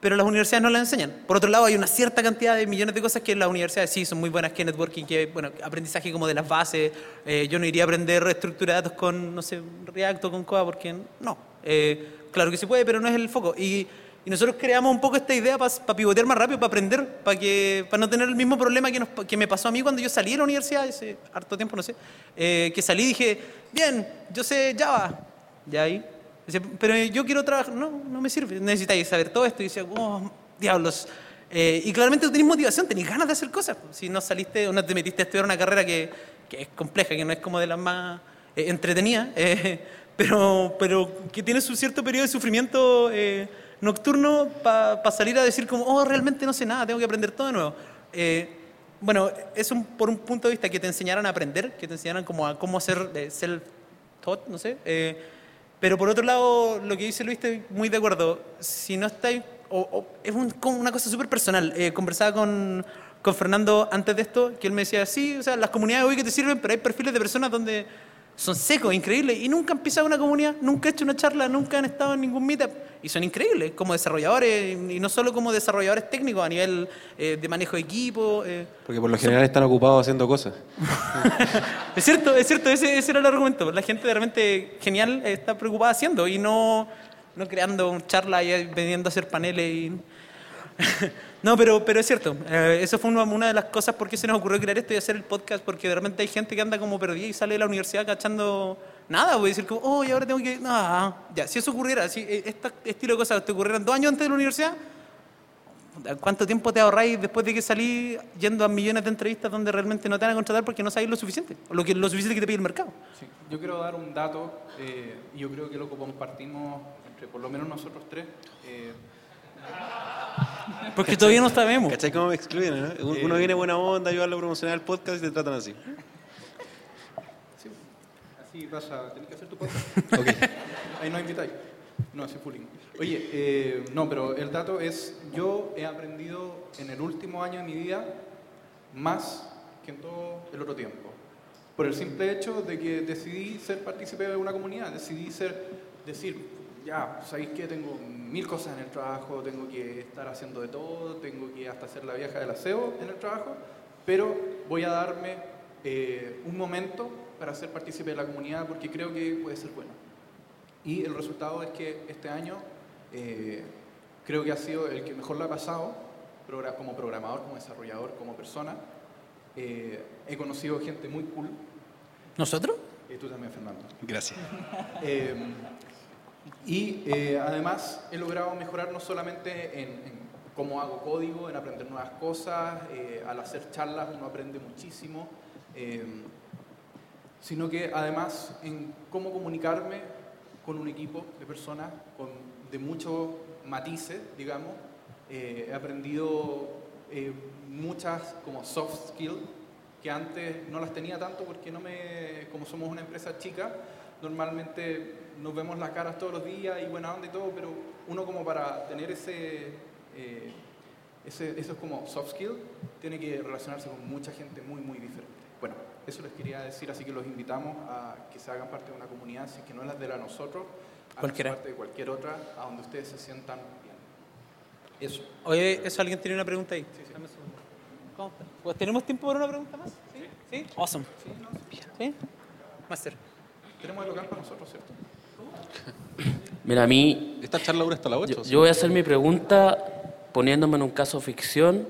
pero las universidades no las enseñan. Por otro lado, hay una cierta cantidad de millones de cosas que las universidades sí son muy buenas, que networking, que, bueno, aprendizaje como de las bases. Eh, yo no iría a aprender estructura de datos con, no sé, React o con Coa, porque no. Eh, claro que se puede, pero no es el foco. Y, y nosotros creamos un poco esta idea para pivotear más rápido, para aprender, para que para no tener el mismo problema que, nos, que me pasó a mí cuando yo salí de la universidad, hace harto tiempo, no sé, eh, que salí y dije, bien, yo sé Java. Ya ahí pero yo quiero trabajar. No, no me sirve. Necesitáis saber todo esto. Y decía, oh, diablos. Eh, y claramente tú tenés motivación, tenés ganas de hacer cosas. Si no saliste o no te metiste a estudiar una carrera que, que es compleja, que no es como de las más eh, entretenidas, eh, pero, pero que tiene su cierto periodo de sufrimiento nocturno para salir a decir como, oh, realmente no sé nada, tengo que aprender todo de nuevo. bueno, es un, por un punto de vista que te enseñaran a aprender, que te enseñaran como a cómo hacer self-taught, no sé. Pero por otro lado, lo que dice Luis, estoy muy de acuerdo. Si no estáis. O, es un, una cosa súper personal. Eh, conversaba con, con Fernando antes de esto, que él me decía: sí, o sea, las comunidades hoy que te sirven, pero hay perfiles de personas donde son secos, increíbles, y nunca han pisado una comunidad, nunca han hecho una charla, nunca han estado en ningún meetup, y son increíbles como desarrolladores, y no solo como desarrolladores técnicos, a nivel eh, de manejo de equipo. Eh. Porque por lo general están ocupados haciendo cosas. es cierto, es cierto, ese, ese, era el argumento. La gente realmente genial está preocupada haciendo y no, no creando charlas y veniendo a hacer paneles y... No, pero, pero es cierto. Eh, fue una, de las cosas por qué se nos ocurrió crear esto y hacer el podcast, porque de repente hay gente que anda como perdida y sale de la universidad cachando nada. Voy a decir como, oh, y ahora tengo que... No, ya, si eso ocurriera, si eh, este estilo de cosas te ocurrieran dos años antes de la universidad, ¿cuánto tiempo te ahorráis después de que salí yendo a millones de entrevistas donde realmente no te van a contratar porque no sabéis lo suficiente? Lo, que, lo suficiente que te pide el mercado. Sí. Yo quiero dar un dato, eh, yo creo que lo compartimos entre por lo menos nosotros tres. Porque todavía no sabemos. ¿Cachai cómo me excluyen? ¿no? Uno viene buena onda, ayudarlo a promocionar el podcast y te tratan así. Sí, así vas a tener que hacer tu podcast. ok. Ahí no invitáis. No, así fulling. Oye, eh, no, pero el dato es, yo he aprendido en el último año de mi vida más que en todo el otro tiempo. Por el simple hecho de que decidí ser partícipe de una comunidad, decidí ser, decir, ya, sabéis que tengo mil cosas en el trabajo, tengo que estar haciendo de todo, tengo que hasta hacer la vieja del aseo en el trabajo, pero voy a darme eh, un momento para ser partícipe de la comunidad porque creo que puede ser bueno. Y el resultado es que este año eh, creo que ha sido el que mejor lo ha pasado como programador, como desarrollador, como persona. Eh, he conocido gente muy cool. ¿Nosotros? Y tú también, Fernando. Gracias. Y eh, además he logrado mejorar no solamente en, cómo hago código, en aprender nuevas cosas, eh, al hacer charlas uno aprende muchísimo, eh, sino que además en cómo comunicarme con un equipo de personas con, de muchos matices, digamos. he aprendido muchas como soft skills que antes no las tenía tanto porque no me, como somos una empresa chica, normalmente nos vemos las caras todos los días y buena onda y todo, pero uno como para tener ese, eh, ese eso es como soft skill, tiene que relacionarse con mucha gente muy, muy diferente. Bueno, eso les quería decir, así que los invitamos a que se hagan parte de una comunidad, si que no es la de la nosotros, a Cualquiera. parte de cualquier otra, a donde ustedes se sientan bien. Eso. Oye, ¿eso alguien tiene una pregunta ahí? Sí, sí. ¿Cómo está? Pues, ¿Tenemos tiempo para una pregunta más? ¿Sí? ¿Sí? Awesome. Sí, no, ¿Sí? Master. Tenemos el local para nosotros, ¿cierto? Mira, a mí... Esta charla dura hasta la 8. Yo, voy a hacer mi pregunta poniéndome en un caso ficción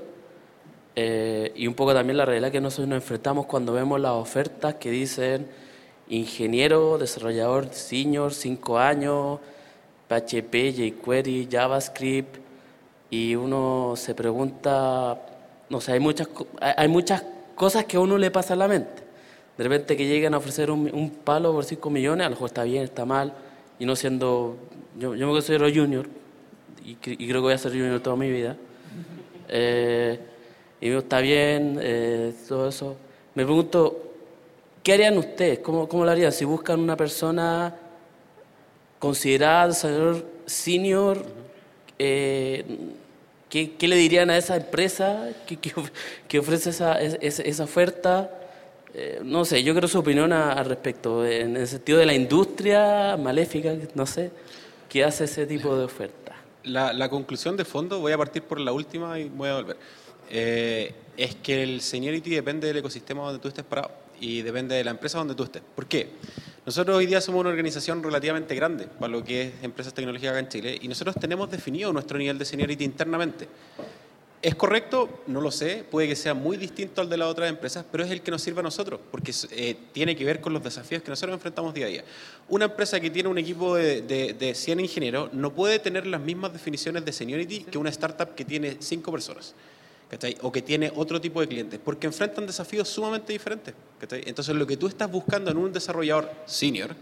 eh, y un poco también la realidad que nosotros nos enfrentamos cuando vemos las ofertas que dicen ingeniero, desarrollador senior, 5 años, PHP, jQuery, JavaScript y uno se pregunta, no sé, hay muchas, hay muchas cosas que a uno le pasa a la mente. De repente que lleguen a ofrecer un, un palo por 5 millones, a lo mejor está bien, está mal, y no siendo, yo, yo me considero junior y, creo que voy a ser junior toda mi vida. Eh, y digo, está bien, eh, todo eso. Me pregunto, ¿qué harían ustedes? ¿Cómo, ¿Cómo lo harían? Si buscan una persona considerada desarrollador senior, eh, ¿qué, qué le dirían a esa empresa que, que que ofrece esa, es- esa oferta? Eh, no sé, yo quiero su opinión al respecto, en el sentido de la industria maléfica, no sé, que hace ese tipo de oferta. La, conclusión de fondo, voy a partir por la última y voy a volver. Eh, es que el seniority depende del ecosistema donde tú estés parado y depende de la empresa donde tú estés. ¿Por qué? Nosotros hoy día somos una organización relativamente grande para lo que es empresas tecnológicas en Chile y nosotros tenemos definido nuestro nivel de seniority internamente. ¿Es correcto? No lo sé. Puede que sea muy distinto al de las otras empresas, pero es el que nos sirve a nosotros, porque eh, tiene que ver con los desafíos que nosotros enfrentamos día a día. Una empresa que tiene un equipo de, de, de 100 ingenieros no puede tener las mismas definiciones de seniority que una startup que tiene 5 personas. O que tiene otro tipo de clientes, porque enfrentan desafíos sumamente diferentes. Entonces, lo que tú estás buscando en un desarrollador senior,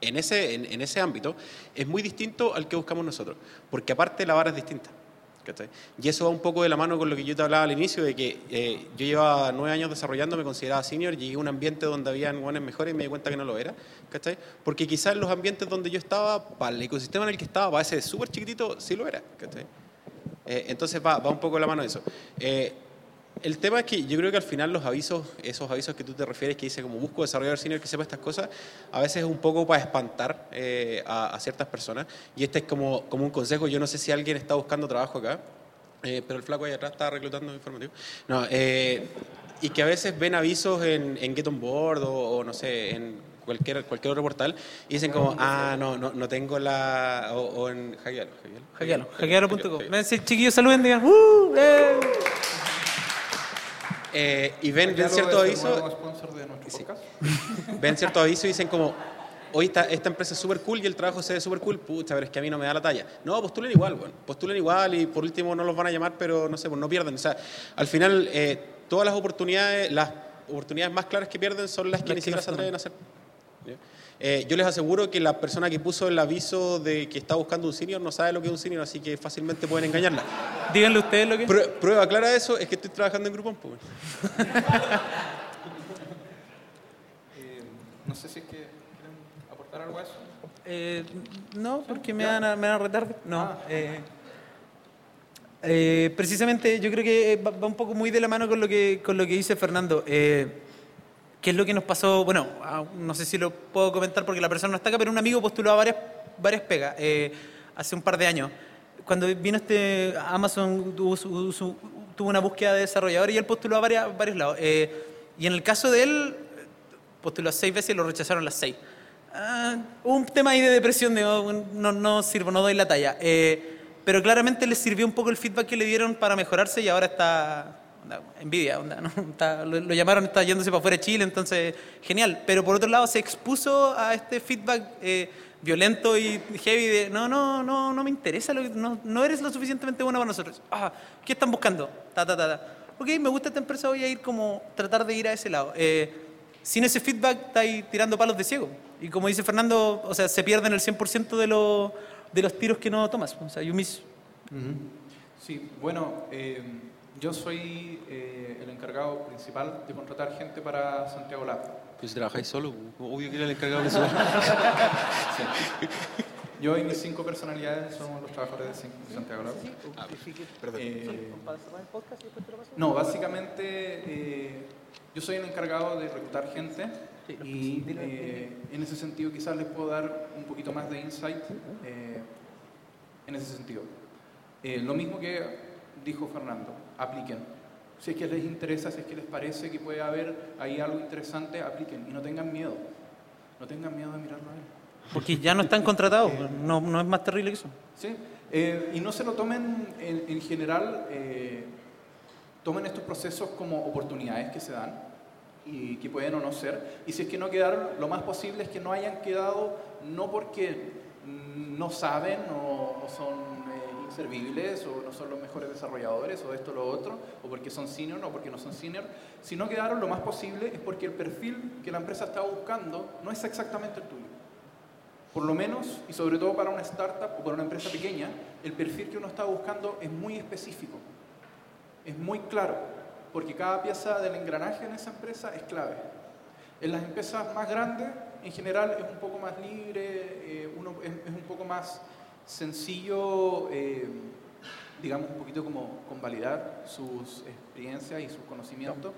en ese, en ese ámbito, es muy distinto al que buscamos nosotros, porque aparte la vara es distinta. ¿Cachai? Y eso va un poco de la mano con lo que yo te hablaba al inicio, de que eh, yo llevaba nueve años desarrollando, me consideraba senior, llegué a un ambiente donde había buenos mejores y me di cuenta que no lo era, ¿cachai? Porque quizás los ambientes donde yo estaba, para el ecosistema en el que estaba, para ese súper chiquitito, sí lo era, ¿cachai? Eh, entonces va, va un poco de la mano eso. Eh, el tema es que yo creo que al final los avisos, esos avisos que tú te refieres, que dice como busco desarrollador senior que sepa estas cosas, a veces es un poco para espantar eh, a, a ciertas personas. Y este es como, como un consejo. Yo no sé si alguien está buscando trabajo acá, eh, pero el flaco ahí atrás está reclutando informativo. No, eh, y que a veces ven avisos en, en Get On Board o, o no sé, en cualquier, cualquier otro portal y dicen como, ah, no, no, no tengo la... O, o en Hackealo, Hackealo, hackealo.com. Hackealo. Ven, si chiquillos saluden, digan, ¡uh! ¡Eh! Y ven, ven cierto aviso podcast. ven cierto aviso y dicen como, hoy esta, esta empresa es súper cool y el trabajo se ve súper cool, pucha, pero es que a mí no me da la talla. No, postulen igual, bueno, postulen igual y por último no los van a llamar, pero no sé, pues no pierden. O sea, al final, eh, todas las oportunidades, las oportunidades más claras que pierden son las que Las ni que siquiera se atreven a hacer. ¿Ya? Eh, yo les aseguro que la persona que puso el aviso de que está buscando un senior no sabe lo que es un senior, así que fácilmente pueden engañarla. Díganle ustedes lo que Prue- prueba clara de eso es que estoy trabajando en Groupon. Pues. Eh, no sé si es que quieren aportar algo a eso. Eh, no, porque me van a, me van a retar. No. eh, eh, precisamente yo creo que va, va un poco muy de la mano con lo que, con lo que dice Fernando. Eh, ¿Qué es lo que nos pasó? Bueno, ah, no sé si lo puedo comentar porque la persona no está acá, pero un amigo postuló a varias, varias pegas eh, hace un par de años. Cuando vino este Amazon tuvo, su- su- tuvo una búsqueda de desarrollador y él postuló a varias- varios lados. Eh, y en el caso de él, postuló seis veces y lo rechazaron las seis. Ah, un tema ahí de depresión, de oh, no, no sirvo, no doy la talla. Eh, pero claramente les sirvió un poco el feedback que le dieron para mejorarse y ahora está onda, envidia, onda, ¿no? Está- lo, lo llamaron, está yéndose para afuera de Chile, entonces genial. Pero por otro lado se expuso a este feedback eh, violento y heavy de no, no, no, no me interesa, lo no, no eres lo suficientemente bueno para nosotros. Ah, ¿Qué están buscando? Ta, ta, ta, ta. Ok, me gusta esta empresa, voy a ir como tratar de ir a ese lado. Eh, sin ese feedback estáis tirando palos de ciego. Y como dice Fernando, o sea, se pierden el 100% de, lo- de los tiros que no tomas. O sea, you miss. Sí, bueno, eh, yo soy eh, el encargado principal de contratar gente para Santiago Lab. Pues si trabajáis solo, obvio que era el encargado de eso. Yo y mis cinco personalidades somos los trabajadores de Santiago Lab. Eh, no, básicamente eh, yo soy el encargado de reclutar gente y eh, en ese sentido quizás les puedo dar un poquito más de insight eh, en ese sentido. Eh, lo mismo que dijo Fernando, apliquen. Si es que les interesa, si es que les parece que puede haber ahí algo interesante, apliquen y no tengan miedo. No tengan miedo de mirarlo a él. Porque ya no están contratados. No, no es más terrible que eso. Sí, eh, y no se lo tomen en, en general, eh, tomen estos procesos como oportunidades que se dan y que pueden o no ser. Y si es que no quedaron, lo más posible es que no hayan quedado no porque no saben o, o son inservibles o no son los mejores desarrolladores o esto o lo otro, o porque son senior o porque no son senior. Si no quedaron, lo más posible es porque el perfil que la empresa está buscando no es exactamente el tuyo. Por lo menos, y sobre todo para una startup o para una empresa pequeña, el perfil que uno está buscando es muy específico, es muy claro. porque cada pieza del engranaje en esa empresa es clave. En las empresas más grandes, en general, es un poco más libre, eh, uno, es, es, un poco más sencillo, eh, digamos, un poquito como convalidar sus experiencias y sus conocimientos,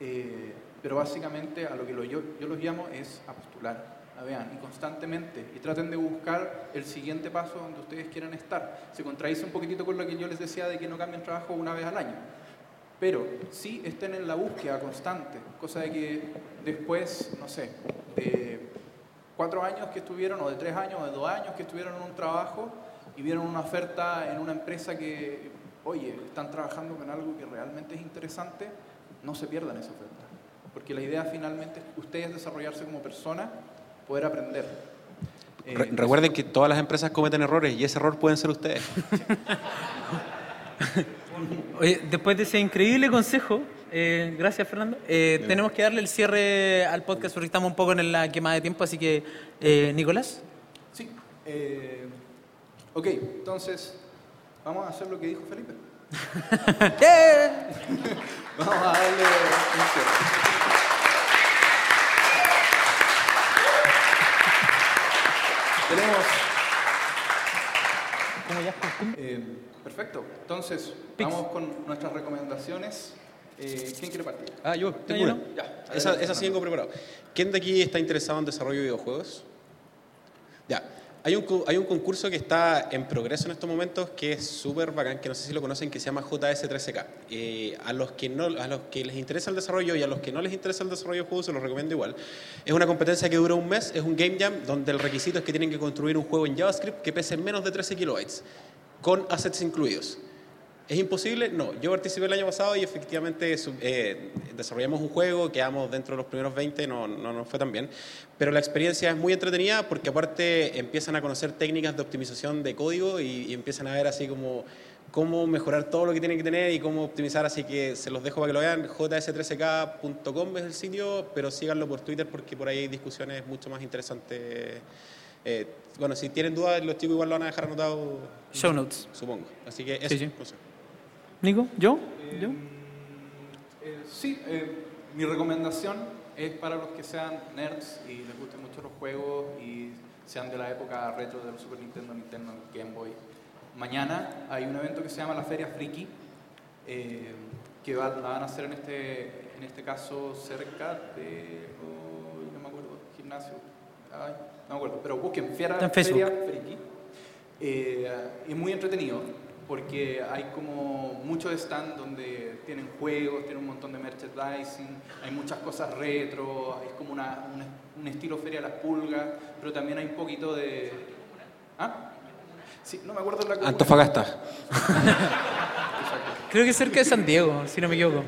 eh, pero básicamente a lo que yo, yo los llamo es a postular la vean y constantemente y traten de buscar el siguiente paso donde ustedes quieran estar. Se contradice un poquitito con lo que yo les decía de que no cambien trabajo una vez al año, pero sí estén en la búsqueda constante, cosa de que después, no sé, de cuatro años que estuvieron, o de tres años, o de dos años que estuvieron en un trabajo y vieron una oferta en una empresa que, oye, están trabajando con algo que realmente es interesante, no se pierdan esa oferta. Porque la idea finalmente es ustedes desarrollarse como persona poder aprender. Eh, Re recuerden que todas las empresas cometen errores y ese error pueden ser ustedes. Oye, después de ese increíble consejo, eh, gracias Fernando, eh, tenemos que darle el cierre al podcast porque estamos un poco en la quemada de tiempo, así que eh, Nicolás. Sí. Eh, ok, entonces vamos a hacer lo que dijo Felipe. vamos a darle un cierre. Tenemos. Como ya eh, perfecto. Entonces, Pix. vamos con nuestras recomendaciones. Eh, ¿Quién quiere partir? Ah, yo, tengo una. Ya, esa, esa sí vengo preparado. ¿Quién de aquí está interesado en desarrollo de videojuegos? Ya. Hay un, hay un concurso que está en progreso en estos momentos que es súper bacán, que no sé si lo conocen, que se llama JS13K. Eh, a, los que no, a los que les interesa el desarrollo y a los que no les interesa el desarrollo de juegos se los recomiendo igual. Es una competencia que dura un mes, es un game jam donde el requisito es que tienen que construir un juego en JavaScript que pese menos de 13 kilobytes, con assets incluidos. ¿Es imposible? No. Yo participé el año pasado y efectivamente eh, desarrollamos un juego, quedamos dentro de los primeros 20, no, no nos fue tan bien. Pero la experiencia es muy entretenida porque aparte empiezan a conocer técnicas de optimización de código y, y empiezan a ver así como cómo mejorar todo lo que tienen que tener y cómo optimizar, así que se los dejo para que lo vean, js13k.com es el sitio, pero síganlo por Twitter porque por ahí hay discusiones mucho más interesantes. Eh, bueno, si tienen dudas, los chicos igual lo van a dejar anotado. Show notes. Supongo. Así que eso. Sí, sí. Nico, ¿yo? ¿Yo? Eh, sí, eh, mi recomendación es para los que sean nerds y les gusten mucho los juegos y sean de la época retro de los Super Nintendo, Nintendo, Game Boy. Mañana hay un evento que se llama la Feria Friki, eh, que va, la van a hacer en este, en este caso cerca de, oh, no me acuerdo, gimnasio, ay, no me acuerdo, pero busquen en Facebook. Feria Friki. Eh, es muy entretenido porque hay como muchos stands donde tienen juegos, tienen un montón de merchandising, hay muchas cosas retro, es como una, una- un estilo Feria de las Pulgas, pero también hay un poquito de... ¿Ah? Sí, no me acuerdo de la comuna. Antofagasta. Creo que cerca de San Diego, si no me equivoco.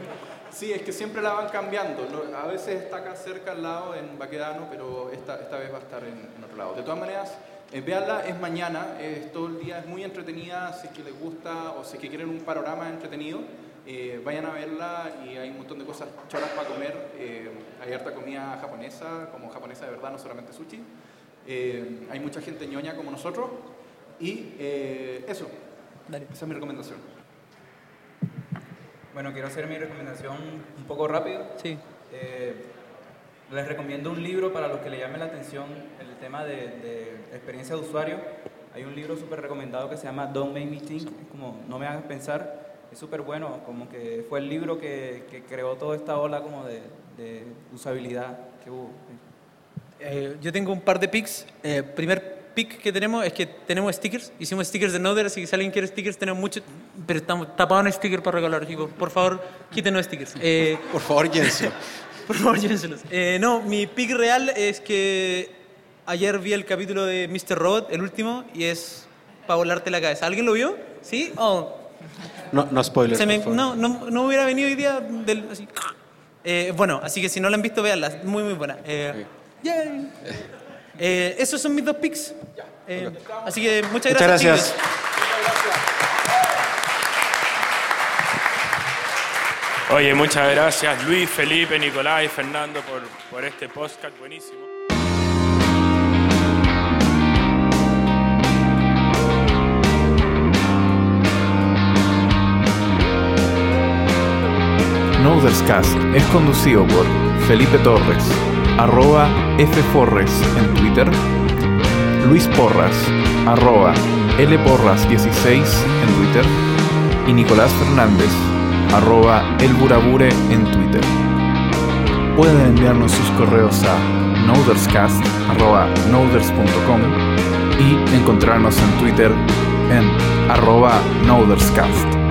Sí, es que siempre la van cambiando. A veces está acá cerca al lado, en Baquedano, pero esta, esta vez va a estar en, en otro lado. De todas maneras, eh, véanla, es mañana, es todo el día, es muy entretenida. Si es que les gusta o si es que quieren un panorama entretenido, eh, vayan a verla y hay un montón de cosas choras para comer. Eh, hay harta comida japonesa, como japonesa de verdad, no solamente sushi. Eh, hay mucha gente ñoña como nosotros. Y eh, eso, Dale. esa es mi recomendación. Bueno, quiero hacer mi recomendación un poco rápido. Sí. Les recomiendo un libro para los que le llame la atención el tema de, de experiencia de usuario. Hay un libro súper recomendado que se llama Don't Make Me Think, es como No me hagas pensar. Es súper bueno, como que fue el libro que, que creó toda esta ola como de, de usabilidad que hubo. Eh, yo tengo un par de pics. Eh, primer pic que tenemos es que tenemos stickers. Hicimos stickers de Nother, así que si alguien quiere stickers, tenemos muchos. Pero estamos tapados en stickers para regalar, chicos. Por favor, quítenos stickers. Eh, Por favor, llévense. por favor, llévenselos. Eh, no, mi pic real es que ayer vi el capítulo de Mr. Robot, el último, y es para volarte la cabeza. ¿Alguien lo vio? ¿Sí? Oh, No, no spoilers. se me- no, no, no hubiera venido hoy día del, así. Eh, bueno, así que si no la han visto, véanla. Muy, muy buena. Eh, yay. Eh, esos son mis dos picks. Eh, así que muchas Muchas gracias. Oye, muchas gracias Luis, Felipe, Nicolás y Fernando por, por este podcast buenísimo. Noderscast es conducido por Felipe Torres, arroba Fforres en Twitter, Luis Porras, arroba Lporras16 en Twitter y Nicolás Fernández, arroba elburabure en Twitter. Pueden enviarnos sus correos a noderscast.noders.com y encontrarnos en Twitter en arroba noderscast.